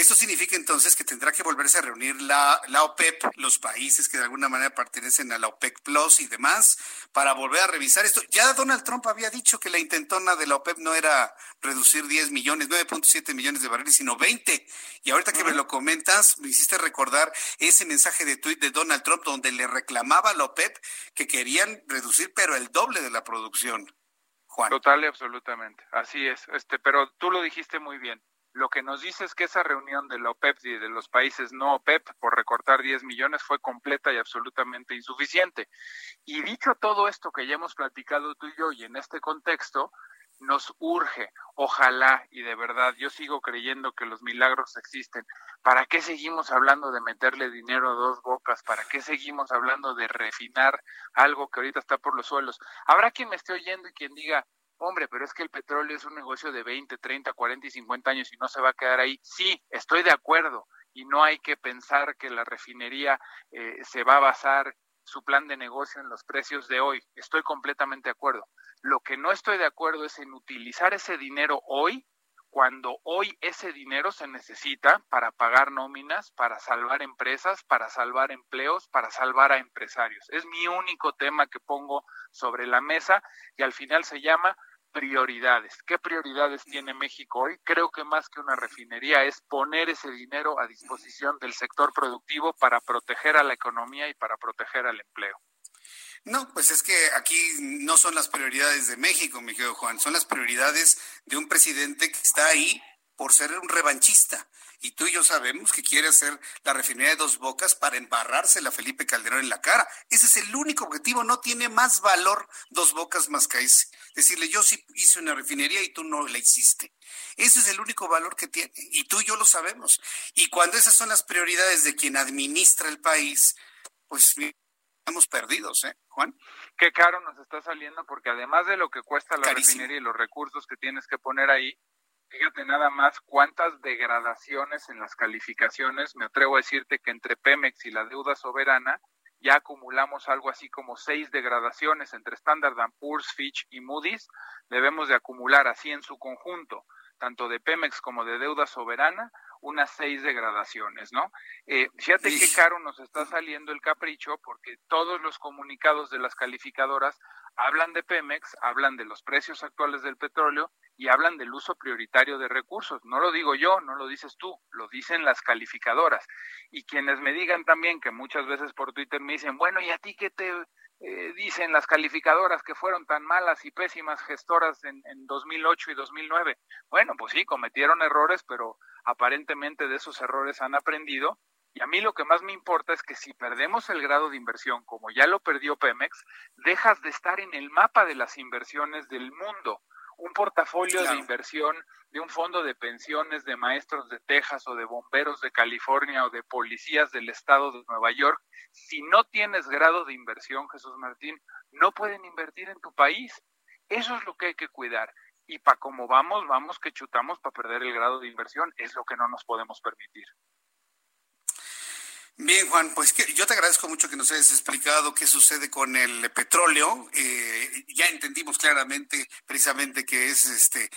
esto significa entonces que tendrá que volverse a reunir la, la OPEP, los países que de alguna manera pertenecen a la OPEC Plus y demás, para volver a revisar esto. Ya Donald Trump había dicho que la intentona de la OPEP no era reducir 10 millones, 9.7 millones de barriles, sino 20. Y ahorita que me lo comentas, me hiciste recordar ese mensaje de tweet de Donald Trump donde le reclamaba a la OPEP que querían reducir, pero el doble de la producción. Juan. Total y absolutamente. Así es. Este, pero tú lo dijiste muy bien lo que nos dice es que esa reunión de la OPEP y de los países no OPEP por recortar 10 millones fue completa y absolutamente insuficiente. Y dicho todo esto que ya hemos platicado tú y yo y en este contexto, nos urge, ojalá y de verdad, yo sigo creyendo que los milagros existen. ¿Para qué seguimos hablando de meterle dinero a dos bocas? ¿Para qué seguimos hablando de refinar algo que ahorita está por los suelos? Habrá quien me esté oyendo y quien diga, hombre, pero es que el petróleo es un negocio de 20, 30, 40 y 50 años y no se va a quedar ahí. Sí, estoy de acuerdo y no hay que pensar que la refinería eh, se va a basar su plan de negocio en los precios de hoy. Estoy completamente de acuerdo. Lo que no estoy de acuerdo es en utilizar ese dinero hoy cuando hoy ese dinero se necesita para pagar nóminas, para salvar empresas, para salvar empleos, para salvar a empresarios. Es mi único tema que pongo sobre la mesa y al final se llama prioridades. ¿Qué prioridades tiene México hoy? Creo que más que una refinería es poner ese dinero a disposición del sector productivo para proteger a la economía y para proteger al empleo. No, pues es que aquí no son las prioridades de México, mi querido Juan, son las prioridades de un presidente que está ahí por ser un revanchista. Y tú y yo sabemos que quiere hacer la refinería de dos bocas para embarrarse a Felipe Calderón en la cara. Ese es el único objetivo, no tiene más valor dos bocas más que ese. Decirle, yo sí hice una refinería y tú no la hiciste. Ese es el único valor que tiene. Y tú y yo lo sabemos. Y cuando esas son las prioridades de quien administra el país, pues estamos perdidos, ¿eh, Juan? Qué caro nos está saliendo porque además de lo que cuesta la refinería y los recursos que tienes que poner ahí, Fíjate nada más cuántas degradaciones en las calificaciones. Me atrevo a decirte que entre Pemex y la deuda soberana ya acumulamos algo así como seis degradaciones entre Standard Poor's, Fitch y Moody's. Debemos de acumular así en su conjunto, tanto de Pemex como de deuda soberana, unas seis degradaciones, ¿no? Eh, fíjate qué caro nos está saliendo el capricho porque todos los comunicados de las calificadoras hablan de Pemex, hablan de los precios actuales del petróleo y hablan del uso prioritario de recursos. No lo digo yo, no lo dices tú, lo dicen las calificadoras. Y quienes me digan también que muchas veces por Twitter me dicen, bueno, ¿y a ti qué te eh, dicen las calificadoras que fueron tan malas y pésimas gestoras en, en 2008 y 2009. Bueno, pues sí, cometieron errores, pero aparentemente de esos errores han aprendido. Y a mí lo que más me importa es que si perdemos el grado de inversión, como ya lo perdió Pemex, dejas de estar en el mapa de las inversiones del mundo un portafolio de inversión de un fondo de pensiones de maestros de Texas o de bomberos de California o de policías del estado de Nueva York, si no tienes grado de inversión, Jesús Martín, no pueden invertir en tu país. Eso es lo que hay que cuidar. Y para como vamos, vamos que chutamos para perder el grado de inversión. Es lo que no nos podemos permitir. Bien, Juan, pues que, yo te agradezco mucho que nos hayas explicado qué sucede con el petróleo. Eh, ya entendimos claramente, precisamente, que es este,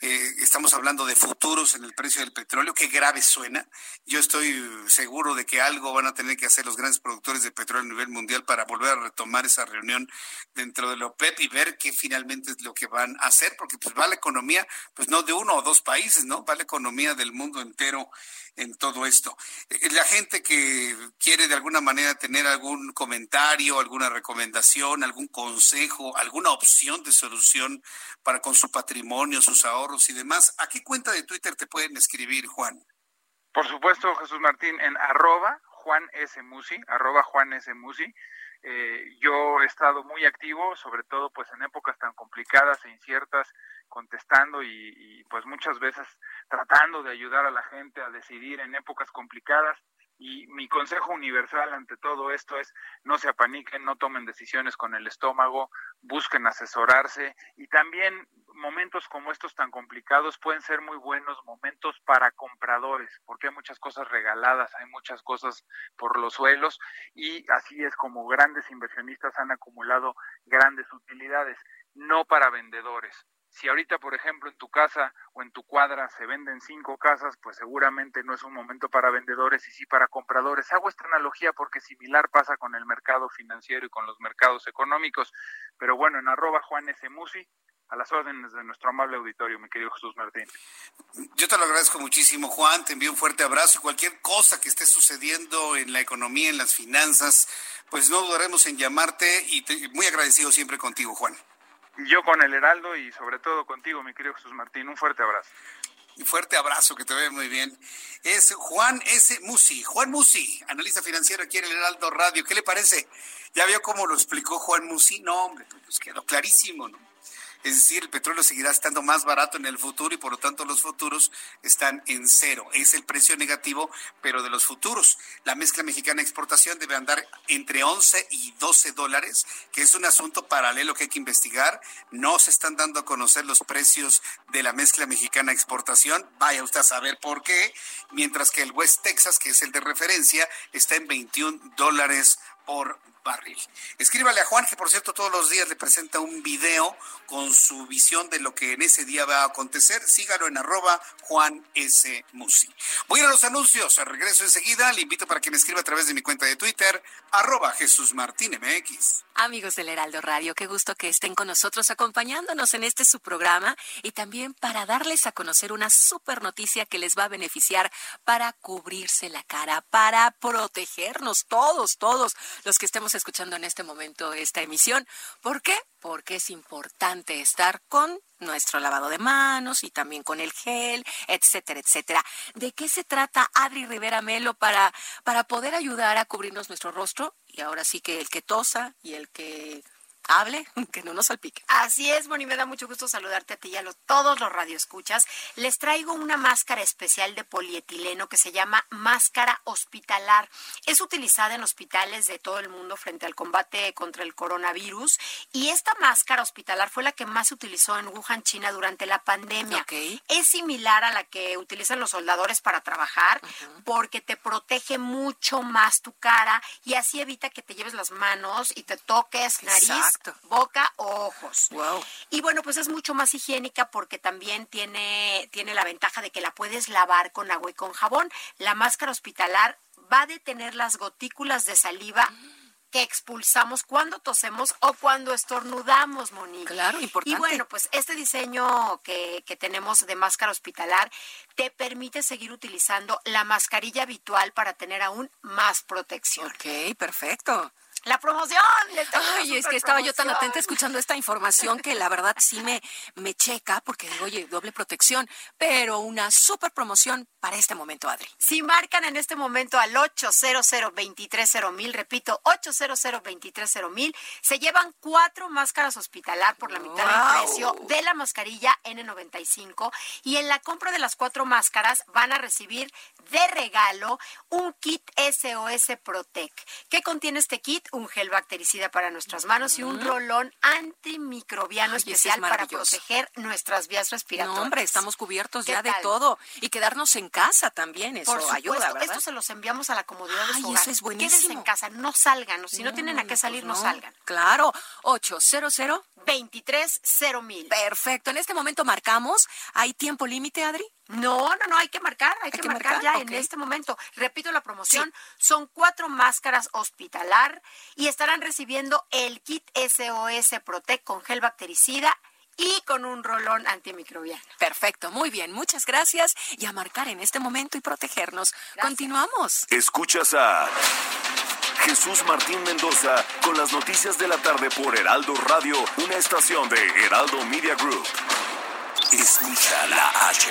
eh, estamos hablando de futuros en el precio del petróleo. Qué grave suena. Yo estoy seguro de que algo van a tener que hacer los grandes productores de petróleo a nivel mundial para volver a retomar esa reunión dentro de la OPEP y ver qué finalmente es lo que van a hacer, porque pues va la economía, pues no de uno o dos países, ¿no? Va la economía del mundo entero en todo esto. Eh, la gente que quiere de alguna manera tener algún comentario, alguna recomendación, algún consejo, alguna opción de solución para con su patrimonio, sus ahorros y demás, ¿a qué cuenta de Twitter te pueden escribir, Juan? Por supuesto, Jesús Martín, en arroba Juan S. Arroba Juan S. Eh, yo he estado muy activo, sobre todo pues en épocas tan complicadas e inciertas, contestando y, pues muchas veces tratando de ayudar a la gente a decidir en épocas complicadas. Y mi consejo universal ante todo esto es no se apaniquen, no tomen decisiones con el estómago, busquen asesorarse y también momentos como estos tan complicados pueden ser muy buenos momentos para compradores, porque hay muchas cosas regaladas, hay muchas cosas por los suelos y así es como grandes inversionistas han acumulado grandes utilidades, no para vendedores si ahorita, por ejemplo, en tu casa o en tu cuadra se venden cinco casas, pues seguramente no es un momento para vendedores y sí para compradores. Hago esta analogía porque similar pasa con el mercado financiero y con los mercados económicos. Pero bueno, en arroba Juan S. Musi, a las órdenes de nuestro amable auditorio, mi querido Jesús Martín. Yo te lo agradezco muchísimo, Juan. Te envío un fuerte abrazo. Cualquier cosa que esté sucediendo en la economía, en las finanzas, pues no dudaremos en llamarte y muy agradecido siempre contigo, Juan yo con el Heraldo y sobre todo contigo, mi querido Jesús Martín. Un fuerte abrazo. Un fuerte abrazo, que te ve muy bien. Es Juan S. Musi. Juan Musi, analista financiero aquí en el Heraldo Radio. ¿Qué le parece? ¿Ya vio cómo lo explicó Juan Musi? No, hombre, pues quedó clarísimo, ¿no? Es decir, el petróleo seguirá estando más barato en el futuro y por lo tanto los futuros están en cero. Es el precio negativo, pero de los futuros. La mezcla mexicana exportación debe andar entre 11 y 12 dólares, que es un asunto paralelo que hay que investigar. No se están dando a conocer los precios de la mezcla mexicana exportación. Vaya usted a saber por qué. Mientras que el West Texas, que es el de referencia, está en 21 dólares por barril. Escríbale a Juan, que por cierto todos los días le presenta un video con su visión de lo que en ese día va a acontecer. Sígalo en arroba Juan S. Musi. Voy a ir a los anuncios, regreso enseguida. Le invito para que me escriba a través de mi cuenta de Twitter, arroba Jesús Martín MX. Amigos del Heraldo Radio, qué gusto que estén con nosotros acompañándonos en este su programa y también para darles a conocer una super noticia que les va a beneficiar para cubrirse la cara, para protegernos todos, todos los que estemos escuchando en este momento esta emisión. ¿Por qué? Porque es importante estar con nuestro lavado de manos y también con el gel, etcétera, etcétera. ¿De qué se trata Adri Rivera Melo para, para poder ayudar a cubrirnos nuestro rostro? Y ahora sí que el que tosa y el que hable, que no nos salpique. Así es, Moni, me da mucho gusto saludarte a ti y a todos los radioescuchas. Les traigo una máscara especial de polietileno que se llama máscara hospitalar. Es utilizada en hospitales de todo el mundo frente al combate contra el coronavirus y esta máscara hospitalar fue la que más se utilizó en Wuhan, China durante la pandemia. Es similar a la que utilizan los soldadores para trabajar porque te protege mucho más tu cara y así evita que te lleves las manos y te toques nariz boca o ojos. Y bueno, pues es mucho más higiénica porque también tiene, tiene la ventaja de que la puedes lavar con agua y con jabón. La máscara hospitalar va a detener las gotículas de saliva que expulsamos cuando tosemos o cuando estornudamos, Monique. Claro, importante. Y bueno, pues este diseño que, que, tenemos de máscara hospitalar te permite seguir utilizando la mascarilla habitual para tener aún más protección. Ok, perfecto. La promoción. Ay, es que estaba yo tan atenta escuchando esta información que la verdad sí me, me checa porque digo, oye, doble protección, pero una super promoción para este momento, Adri. Si marcan en este momento al 800 mil, repito, 800 mil, se llevan cuatro máscaras hospitalar por la mitad del precio de la mascarilla N95 y en la compra de las cuatro máscaras van a recibir de regalo un kit SOS Protec. ¿Qué contiene este kit? Un gel bactericida para nuestras manos y un rolón antimicrobiano especial para proteger nuestras vías respiratorias. No, hombre, estamos cubiertos ya de todo y quedarnos en casa también, eso Por ayuda, ¿verdad? Esto se los enviamos a la comodidad de Ay, su hogar. eso es buenísimo. Quédense en casa, no salgan, si no, tienen a qué salir, no, no. salgan. Claro, 800 23 mil. Perfecto, en este momento marcamos. ¿Hay tiempo límite, Adri? No, no, no, hay que marcar, hay, que, marcar, ya en este momento. Repito la promoción, son cuatro máscaras hospitalar y estarán recibiendo el kit SOS Protect con gel bactericida y con un rolón antimicrobiano. Perfecto, muy bien, muchas gracias y a marcar en este momento y protegernos. Continuamos. Escuchas a Jesús Martín Mendoza con las noticias de la tarde por Heraldo Radio, una estación de Heraldo Media Group. Escucha la H,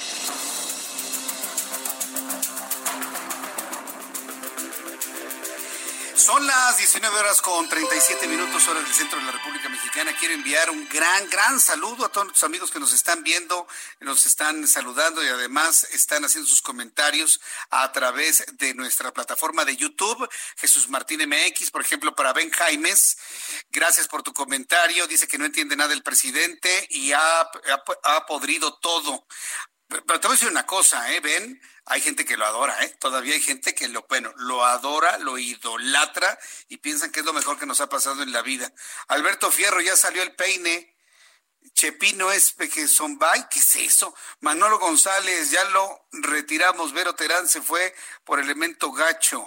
Son las 19 horas con 37 minutos hora del centro de la República Mexicana. Quiero enviar un gran, gran saludo a todos nuestros amigos que nos están viendo, nos están saludando y además están haciendo sus comentarios a través de nuestra plataforma de YouTube, Jesús Martín MX, por ejemplo, para Ben Jaimes. Gracias por tu comentario. Dice que no entiende nada el presidente y ha, ha, ha podrido todo. Pero te voy a decir una cosa, ¿eh, Ben? Hay gente que lo adora, ¿eh? Todavía hay gente que lo, bueno, lo adora, lo idolatra y piensan que es lo mejor que nos ha pasado en la vida. Alberto Fierro, ya salió el peine. Chepino es Pequezombay, ¿qué es eso? Manolo González, ya lo retiramos. Vero Terán se fue por elemento gacho.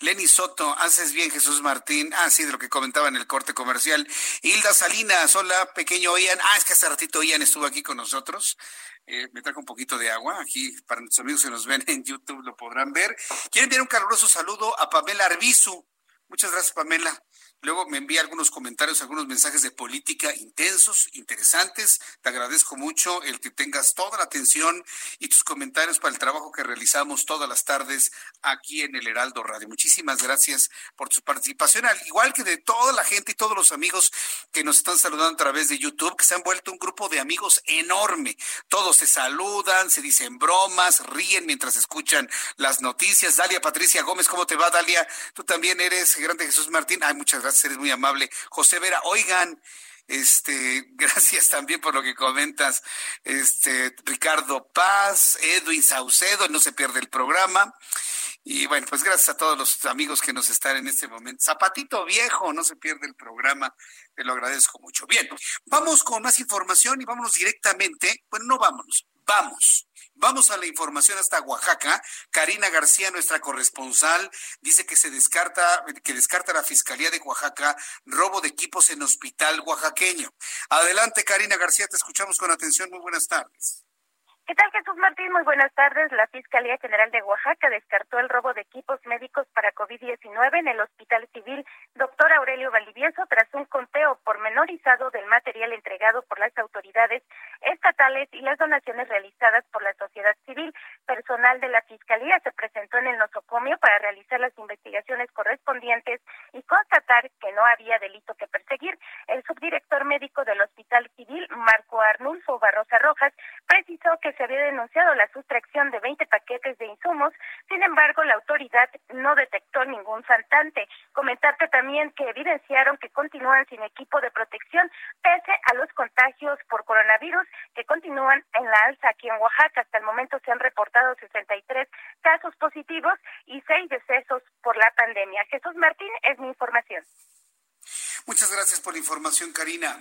Lenny Soto, haces bien, Jesús Martín. Ah, sí, de lo que comentaba en el corte comercial. Hilda Salinas, hola, pequeño Ian. Ah, es que hace ratito Ian estuvo aquí con nosotros. Eh, me trajo un poquito de agua. Aquí, para nuestros amigos que nos ven en YouTube, lo podrán ver. Quiero enviar un caluroso saludo a Pamela Arbizu. Muchas gracias, Pamela. Luego me envía algunos comentarios, algunos mensajes de política intensos, interesantes. Te agradezco mucho el que tengas toda la atención y tus comentarios para el trabajo que realizamos todas las tardes aquí en el Heraldo Radio. Muchísimas gracias por tu participación, al igual que de toda la gente y todos los amigos que nos están saludando a través de YouTube, que se han vuelto un grupo de amigos enorme. Todos se saludan, se dicen bromas, ríen mientras escuchan las noticias. Dalia Patricia Gómez, ¿cómo te va, Dalia? Tú también eres grande Jesús Martín. Ay, muchas gracias eres muy amable. José Vera, oigan, este, gracias también por lo que comentas. Este, Ricardo Paz, Edwin Saucedo, no se pierde el programa. Y bueno, pues gracias a todos los amigos que nos están en este momento. Zapatito viejo, no se pierde el programa. Te lo agradezco mucho. Bien, vamos con más información y vámonos directamente. Bueno, no vámonos, vamos. Vamos a la información hasta Oaxaca. Karina García, nuestra corresponsal, dice que se descarta, que descarta la Fiscalía de Oaxaca robo de equipos en hospital oaxaqueño. Adelante, Karina García, te escuchamos con atención. Muy buenas tardes. ¿Qué tal, Jesús Martín? Muy buenas tardes. La Fiscalía General de Oaxaca descartó el robo de equipos médicos para COVID-19 en el Hospital Civil Doctor Aurelio Valdivieso tras un conteo pormenorizado del material entregado por las autoridades estatales y las donaciones realizadas por la sociedad civil. Personal de la Fiscalía se presentó en el nosocomio para realizar las investigaciones correspondientes y constatar que no había delito que perseguir. El subdirector médico del Hospital Civil, Marco Arnulfo Barrosa Rojas, precisó que se había denunciado la sustracción de 20 paquetes de insumos, sin embargo, la autoridad no detectó ningún faltante. Comentarte también que evidenciaron que continúan sin equipo de protección pese a los contagios por coronavirus que continúan en la alza aquí en Oaxaca. Hasta el momento se han reportado 63 casos positivos y 6 decesos por la pandemia. Jesús Martín es mi información. Muchas gracias por la información, Karina.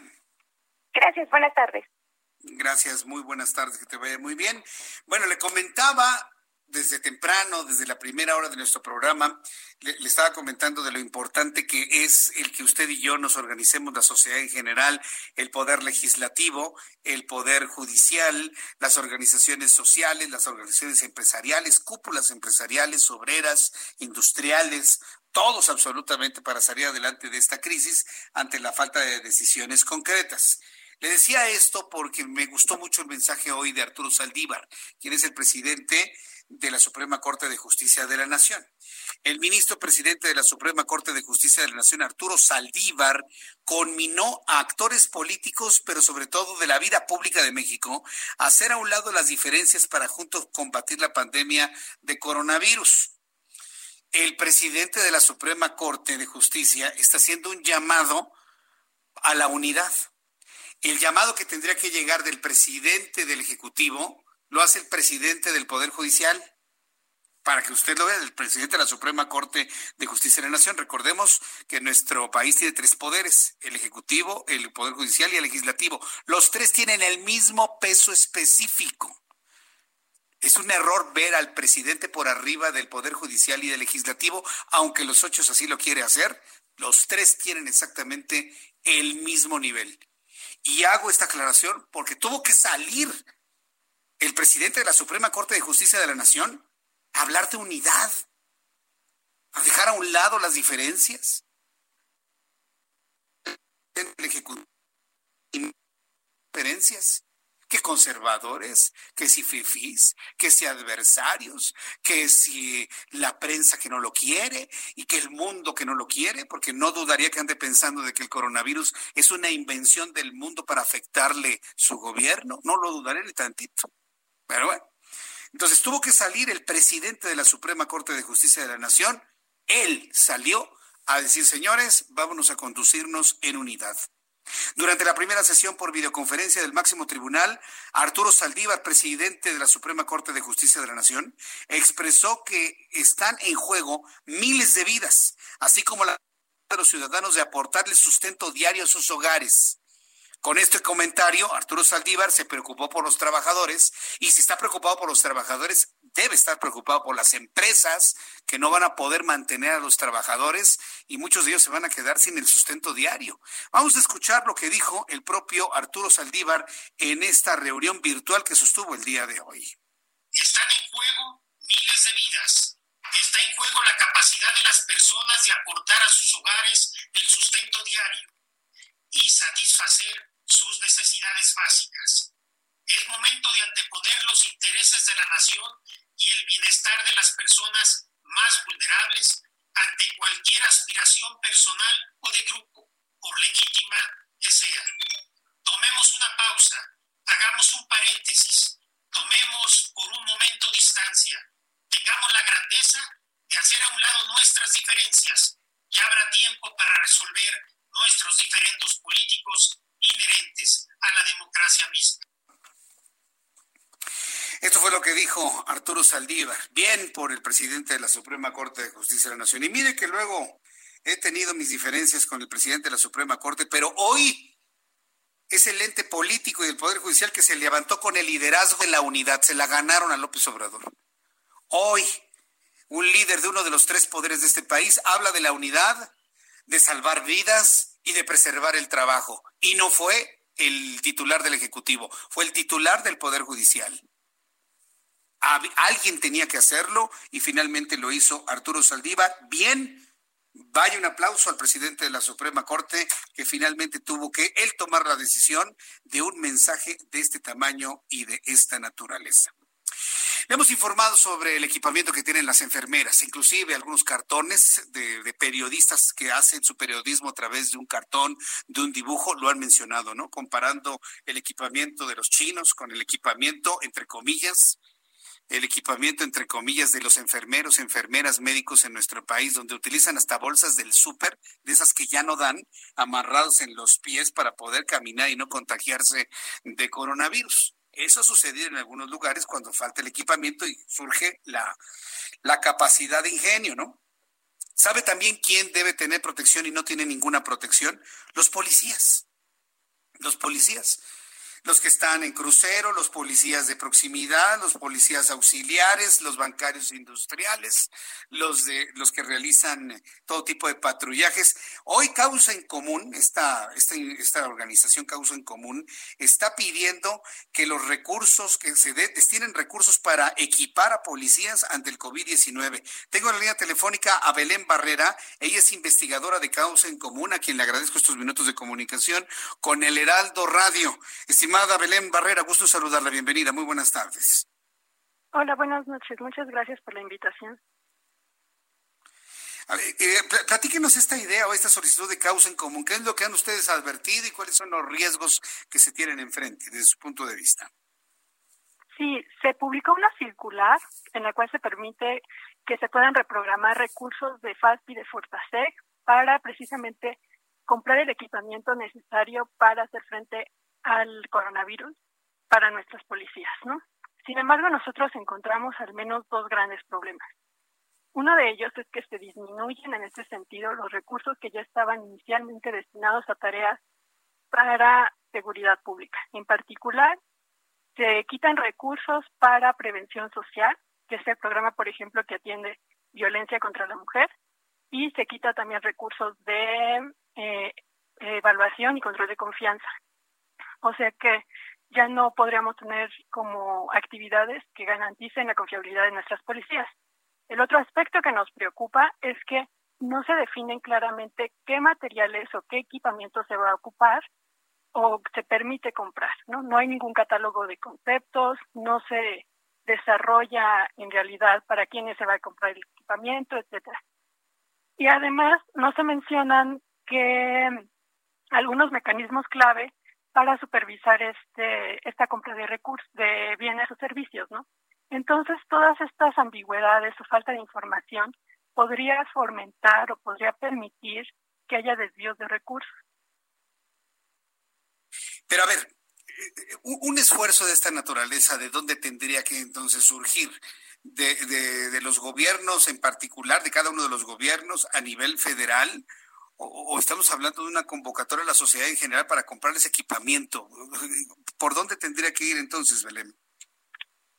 Gracias, buenas tardes. Gracias, muy buenas tardes, que te vaya muy bien. Bueno, le comentaba desde temprano, desde la primera hora de nuestro programa, le, estaba comentando de lo importante que es el que usted y yo nos organicemos, la sociedad en general, el poder legislativo, el poder judicial, las organizaciones sociales, las organizaciones empresariales, cúpulas empresariales, obreras, industriales, todos absolutamente para salir adelante de esta crisis ante la falta de decisiones concretas. Le decía esto porque me gustó mucho el mensaje hoy de Arturo Saldívar, quien es el presidente de la Suprema Corte de Justicia de la Nación. El ministro presidente de la Suprema Corte de Justicia de la Nación, Arturo Saldívar, conminó a actores políticos, pero sobre todo de la vida pública de México, a hacer a un lado las diferencias para juntos combatir la pandemia de coronavirus. El presidente de la Suprema Corte de Justicia está haciendo un llamado a la unidad. El llamado que tendría que llegar del presidente del Ejecutivo lo hace el presidente del Poder Judicial. Para que usted lo vea, el presidente de la Suprema Corte de Justicia de la Nación. Recordemos que nuestro país tiene tres poderes, el Ejecutivo, el Poder Judicial y el Legislativo. Los tres tienen el mismo peso específico. Es un error ver al presidente por arriba del Poder Judicial y del Legislativo, aunque los ocho así lo quiere hacer. Los tres tienen exactamente el mismo nivel. Y hago esta aclaración porque tuvo que salir el presidente de la Suprema Corte de Justicia de la Nación a hablar de unidad, a dejar a un lado las diferencias. Diferencias que conservadores, que si fifís, que si adversarios, que si la prensa que no lo quiere y que el mundo que no lo quiere, porque no dudaría que ande pensando de que el coronavirus es una invención del mundo para afectarle su gobierno, no lo dudaré ni tantito. Pero bueno, entonces tuvo que salir el presidente de la Suprema Corte de Justicia de la Nación, él salió a decir, señores, vámonos a conducirnos en unidad. Durante la primera sesión por videoconferencia del máximo tribunal, Arturo Saldívar, presidente de la Suprema Corte de Justicia de la Nación, expresó que están en juego miles de vidas, así como la de los ciudadanos de aportarle sustento diario a sus hogares. Con este comentario, Arturo Saldívar se preocupó por los trabajadores y si está preocupado por los trabajadores, debe estar preocupado por las empresas que no van a poder mantener a los trabajadores y muchos de ellos se van a quedar sin el sustento diario. Vamos a escuchar lo que dijo el propio Arturo Saldívar en esta reunión virtual que sostuvo el día de hoy. Están en juego miles de vidas. Está en juego la capacidad de las personas de aportar a sus hogares el sustento diario y satisfacer sus necesidades básicas. Es momento de anteponer los intereses de la nación y el bienestar de las personas más vulnerables ante cualquier aspiración personal o de grupo, por legítima que sea. Tomemos una pausa, hagamos un paréntesis, tomemos por un momento distancia, tengamos la grandeza de hacer a un lado nuestras diferencias. y habrá tiempo para resolver nuestros diferentes políticos inherentes a la democracia misma. Esto fue lo que dijo Arturo Saldívar, bien por el presidente de la Suprema Corte de Justicia de la Nación. Y mire que luego he tenido mis diferencias con el presidente de la Suprema Corte, pero hoy es el ente político y el Poder Judicial que se levantó con el liderazgo de la unidad, se la ganaron a López Obrador. Hoy, un líder de uno de los tres poderes de este país habla de la unidad, de salvar vidas y de preservar el trabajo. Y no fue el titular del Ejecutivo, fue el titular del Poder Judicial. Alguien tenía que hacerlo y finalmente lo hizo Arturo Saldívar. Bien, vaya un aplauso al presidente de la Suprema Corte que finalmente tuvo que él tomar la decisión de un mensaje de este tamaño y de esta naturaleza. Le hemos informado sobre el equipamiento que tienen las enfermeras, inclusive algunos cartones de, periodistas que hacen su periodismo a través de un cartón, de un dibujo, lo han mencionado, ¿no? Comparando el equipamiento de los chinos con el equipamiento, entre comillas, el equipamiento, entre comillas, de los enfermeros, enfermeras, médicos en nuestro país, donde utilizan hasta bolsas del súper, de esas que ya no dan, amarrados en los pies para poder caminar y no contagiarse de coronavirus. Eso ha sucedido en algunos lugares cuando falta el equipamiento y surge la, la capacidad de ingenio, ¿no? ¿Sabe también quién debe tener protección y no tiene ninguna protección? Los policías. Los policías. Los que están en crucero, los policías de proximidad, los policías auxiliares, los bancarios industriales, los de los que realizan todo tipo de patrullajes. Hoy Causa en Común, esta, esta, organización Causa en Común, está pidiendo que los recursos, que se destinen recursos para equipar a policías ante el COVID-19. Tengo en la línea telefónica a Belén Barrera, ella es investigadora de Causa en Común, a quien le agradezco estos minutos de comunicación con el Heraldo Radio. Estimada Belén Barrera, gusto saludarla, bienvenida, muy buenas tardes. Hola, buenas noches, muchas gracias por la invitación. A ver, eh, platíquenos esta idea o esta solicitud de causa en común. ¿Qué es lo que han ustedes advertido y cuáles son los riesgos que se tienen enfrente desde su punto de vista? Sí, se publicó una circular en la cual se permite que se puedan reprogramar recursos de FAST y de Fortasec para precisamente comprar el equipamiento necesario para hacer frente al coronavirus para nuestras policías, ¿no? Sin embargo, nosotros encontramos al menos dos grandes problemas. Uno de ellos es que se disminuyen en este sentido los recursos que ya estaban inicialmente destinados a tareas para seguridad pública. En particular, se quitan recursos para prevención social, que es el programa, por ejemplo, que atiende violencia contra la mujer, y se quita también recursos de eh, evaluación y control de confianza. O sea que ya no podríamos tener como actividades que garanticen la confiabilidad de nuestras policías. El otro aspecto que nos preocupa es que no se definen claramente qué materiales o qué equipamiento se va a ocupar o se permite comprar, ¿no? No hay ningún catálogo de conceptos, no se desarrolla en realidad para quiénes se va a comprar el equipamiento, etcétera. Y además no se mencionan que algunos mecanismos clave para supervisar este esta compra de recursos de bienes o servicios, ¿no? Entonces, todas estas ambigüedades o falta de información podría fomentar o podría permitir que haya desvíos de recursos. Pero a ver, eh, un esfuerzo de esta naturaleza, ¿de dónde tendría que entonces surgir? De, de, los gobiernos en particular, de cada uno de los gobiernos a nivel federal, o, estamos hablando de una convocatoria a la sociedad en general para comprarles equipamiento. ¿Por dónde tendría que ir entonces, Belén?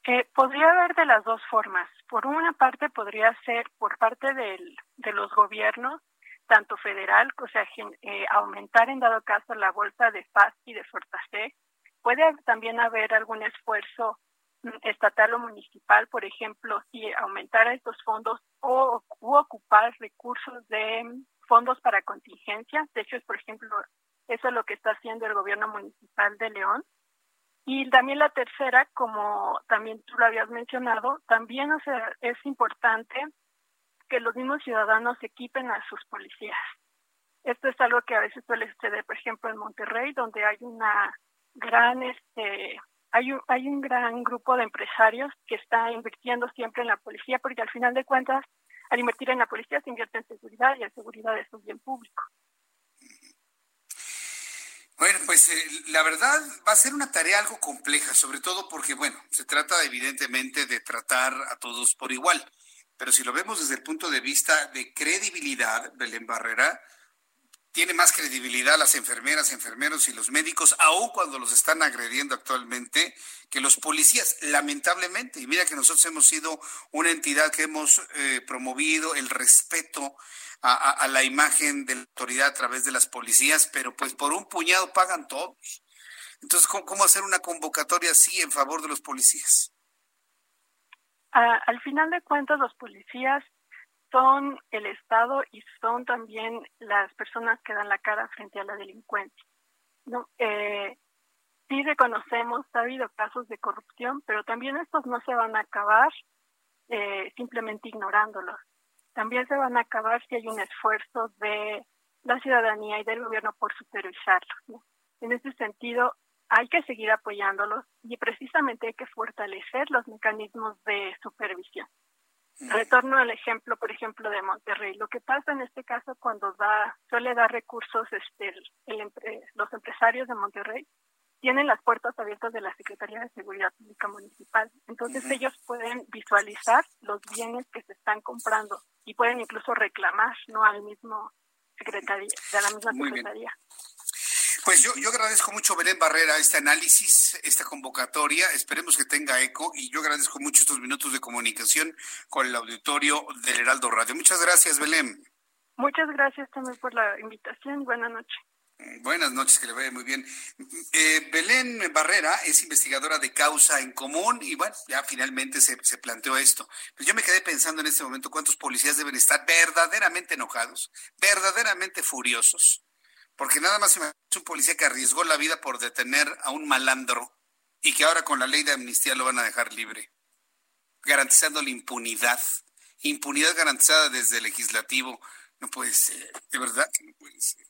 Eh, podría haber de las dos formas. Por una parte podría ser por parte del, de los gobiernos, tanto federal, o sea, eh, aumentar en dado caso la bolsa de FAST y de Fortasec. Puede también haber algún esfuerzo mm, estatal o municipal, por ejemplo, si aumentara estos fondos o ocupar recursos de fondos para contingencia. De hecho, es, por ejemplo, eso es lo que está haciendo el gobierno municipal de León y también la tercera, como también tú lo habías mencionado, también es importante que los mismos ciudadanos equipen a sus policías. Esto es algo que a veces suele suceder, por ejemplo, en Monterrey, donde hay una gran, este, hay un, hay un gran grupo de empresarios que está invirtiendo siempre en la policía, porque al final de cuentas, al invertir en la policía se invierte en seguridad y la seguridad es un bien público. Bueno, pues eh, la verdad va a ser una tarea algo compleja, sobre todo porque, bueno, se trata evidentemente de tratar a todos por igual. Pero si lo vemos desde el punto de vista de credibilidad, Belén Barrera, tiene más credibilidad las enfermeras, enfermeros y los médicos, aun cuando los están agrediendo actualmente, que los policías, lamentablemente. Y mira que nosotros hemos sido una entidad que hemos eh, promovido el respeto a, la imagen de la autoridad a través de las policías, pero pues por un puñado pagan todos. Entonces, ¿cómo, hacer una convocatoria así en favor de los policías? al final de cuentas, los policías son el Estado y son también las personas que dan la cara frente a la delincuencia. ¿no? Eh, sí reconocemos, ha habido casos de corrupción, pero también estos no se van a acabar eh, simplemente ignorándolos también se van a acabar si hay un esfuerzo de la ciudadanía y del gobierno por supervisarlos. En ese sentido, hay que seguir apoyándolos y precisamente hay que fortalecer los mecanismos de supervisión. Retorno al ejemplo, por ejemplo, de Monterrey. Lo que pasa en este caso cuando da, suele dar recursos este, los empresarios de Monterrey tienen las puertas abiertas de la Secretaría de Seguridad Pública Municipal. Entonces ellos pueden visualizar los bienes que se están comprando y pueden incluso reclamar, ¿no? Al mismo secretaría, de la misma secretaría. Pues yo, yo agradezco mucho, Belén Barrera, este análisis, esta convocatoria. Esperemos que tenga eco y yo agradezco mucho estos minutos de comunicación con el auditorio del Heraldo Radio. Muchas gracias, Belén. Muchas gracias también por la invitación. Buenas noches. Buenas noches, que le vaya muy bien. Eh, Belén Barrera es investigadora de causa en común y bueno, ya finalmente se, se, planteó esto. Pues yo me quedé pensando en este momento cuántos policías deben estar verdaderamente enojados, verdaderamente furiosos, porque nada más es un policía que arriesgó la vida por detener a un malandro y que ahora con la ley de amnistía lo van a dejar libre, garantizando la impunidad, impunidad garantizada desde el legislativo. No puede ser, de verdad que no puede ser.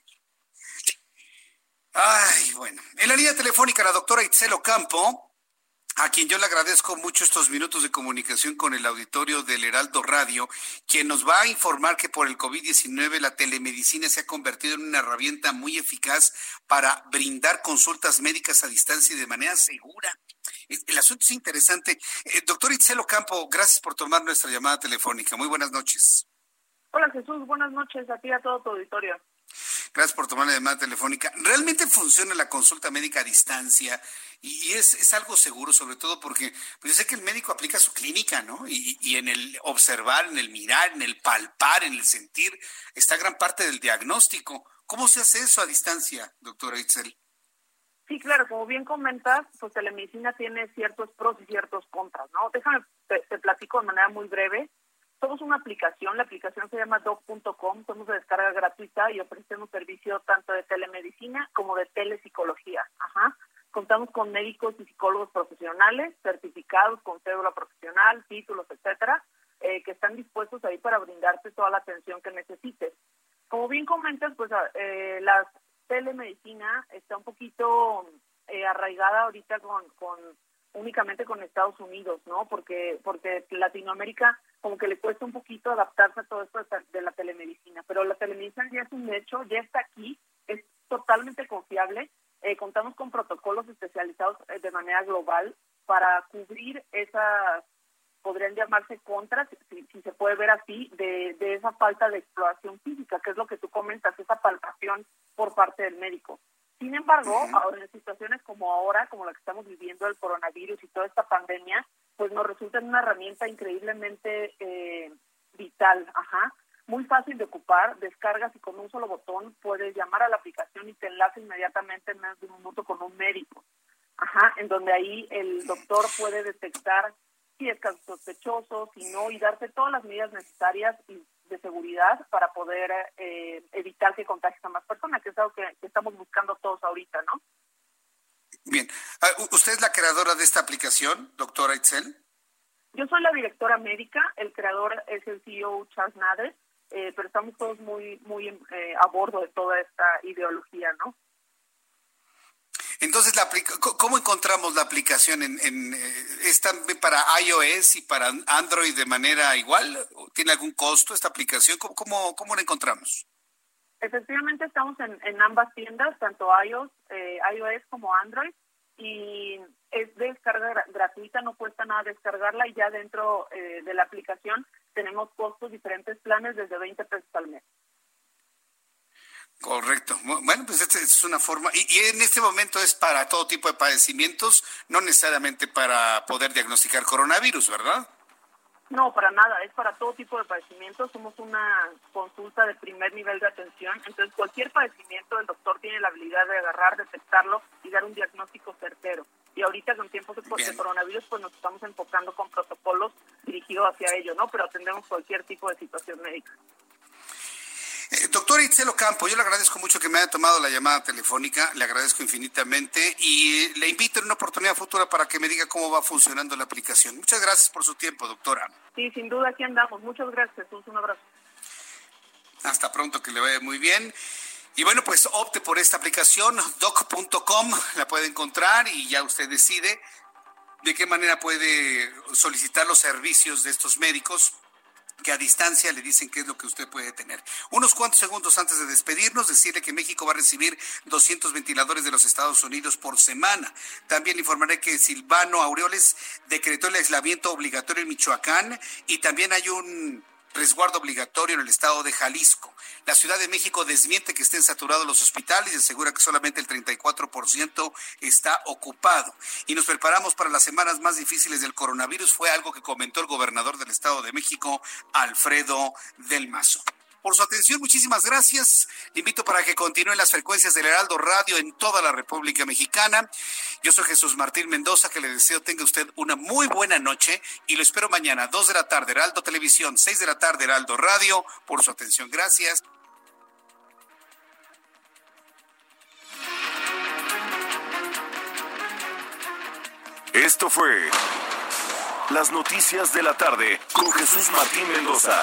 Ay, bueno. En la línea telefónica, la doctora Itzel Ocampo, a quien yo le agradezco mucho estos minutos de comunicación con el auditorio del Heraldo Radio, quien nos va a informar que por el COVID-19 la telemedicina se ha convertido en una herramienta muy eficaz para brindar consultas médicas a distancia y de manera segura. El asunto es interesante. Eh, doctor Itzel Ocampo, gracias por tomar nuestra llamada telefónica. Muy buenas noches. Hola Jesús, buenas noches a ti y a todo tu auditorio. Gracias por tomar la llamada telefónica. ¿Realmente funciona la consulta médica a distancia? Y, es, es, algo seguro, sobre todo porque pues yo sé que el médico aplica su clínica, ¿no? Y, y, en el observar, en el mirar, en el palpar, en el sentir, está gran parte del diagnóstico. ¿Cómo se hace eso a distancia, doctora Itzel? Sí, claro, como bien comentas, pues telemedicina tiene ciertos pros y ciertos contras, ¿no? Déjame, te, te platico de manera muy breve somos una aplicación, la aplicación se llama doc.com, somos de descarga gratuita y ofrecemos servicio tanto de telemedicina como de telepsicología. Ajá. Contamos con médicos y psicólogos profesionales, certificados con cédula profesional, títulos, etcétera, eh, que están dispuestos ahí para brindarte toda la atención que necesites. Como bien comentas, pues eh, la telemedicina está un poquito eh, arraigada ahorita con, con únicamente con Estados Unidos, ¿no? Porque porque Latinoamérica como que le cuesta un poquito adaptarse a todo esto de la telemedicina, pero la telemedicina ya es un hecho, ya está aquí, es totalmente confiable, eh, contamos con protocolos especializados eh, de manera global para cubrir esas, podrían llamarse contras, si, si se puede ver así, de, de esa falta de exploración física, que es lo que tú comentas, esa palpación por parte del médico. Sin embargo, ahora en situaciones como ahora, como la que estamos viviendo, el coronavirus y toda esta pandemia, pues nos resulta una herramienta increíblemente eh, vital, ajá, muy fácil de ocupar, descargas y con un solo botón puedes llamar a la aplicación y te enlaza inmediatamente en menos de un minuto con un médico, ajá, en donde ahí el doctor puede detectar si es caso sospechoso, si no, y darte todas las medidas necesarias y de seguridad para poder eh, evitar que contagies a más personas, que es algo que, estamos buscando todos ahorita, ¿no? Bien. Ah, ¿Usted es la creadora de esta aplicación, doctora Itzel? Yo soy la directora médica, el creador es el CEO Charles Nader, eh, pero estamos todos muy, muy eh, a bordo de toda esta ideología, ¿no? Entonces, la ¿cómo encontramos la aplicación? En, en, eh, ¿Es también para iOS y para Android de manera igual? ¿Tiene algún costo esta aplicación? ¿Cómo, cómo, la encontramos? Efectivamente, estamos en, en ambas tiendas, tanto iOS, eh, iOS como Android, y es de descarga gratuita, no cuesta nada descargarla, y ya dentro eh, de la aplicación tenemos costos, diferentes planes desde 20 pesos al mes. Correcto. Bueno, pues esta es una forma, y, en este momento es para todo tipo de padecimientos, no necesariamente para poder diagnosticar coronavirus, ¿verdad? No, para nada, es para todo tipo de padecimientos. Somos una consulta de primer nivel de atención, entonces cualquier padecimiento el doctor tiene la habilidad de agarrar, detectarlo y dar un diagnóstico certero. Y ahorita con tiempos de, de coronavirus pues nos estamos enfocando con protocolos dirigidos hacia ello, ¿no? Pero atendemos cualquier tipo de situación médica. Eh, doctor Itzel Campo, yo le agradezco mucho que me haya tomado la llamada telefónica, le agradezco infinitamente y le invito en una oportunidad futura para que me diga cómo va funcionando la aplicación. Muchas gracias por su tiempo, doctora. Sí, sin duda aquí andamos. Muchas gracias. Un abrazo. Hasta pronto, que le vaya muy bien. Y bueno, pues opte por esta aplicación, doc.com, la puede encontrar y ya usted decide de qué manera puede solicitar los servicios de estos médicos que a distancia le dicen qué es lo que usted puede tener. Unos cuantos segundos antes de despedirnos, decirle que México va a recibir 200 ventiladores de los Estados Unidos por semana. También informaré que Silvano Aureoles decretó el aislamiento obligatorio en Michoacán y también hay un resguardo obligatorio en el estado de Jalisco. La Ciudad de México desmiente que estén saturados los hospitales y asegura que solamente el 34% está ocupado. Y nos preparamos para las semanas más difíciles del coronavirus. Fue algo que comentó el gobernador del Estado de México, Alfredo del Mazo por su atención. Muchísimas gracias. Le invito para que continúen las frecuencias del Heraldo Radio en toda la República Mexicana. Yo soy Jesús Martín Mendoza, que le deseo tenga usted una muy buena noche y lo espero mañana, 2 de la tarde, Heraldo Televisión, 6 de la tarde, Heraldo Radio. Por su atención, gracias. Esto fue Las Noticias de la Tarde con Jesús Martín Mendoza.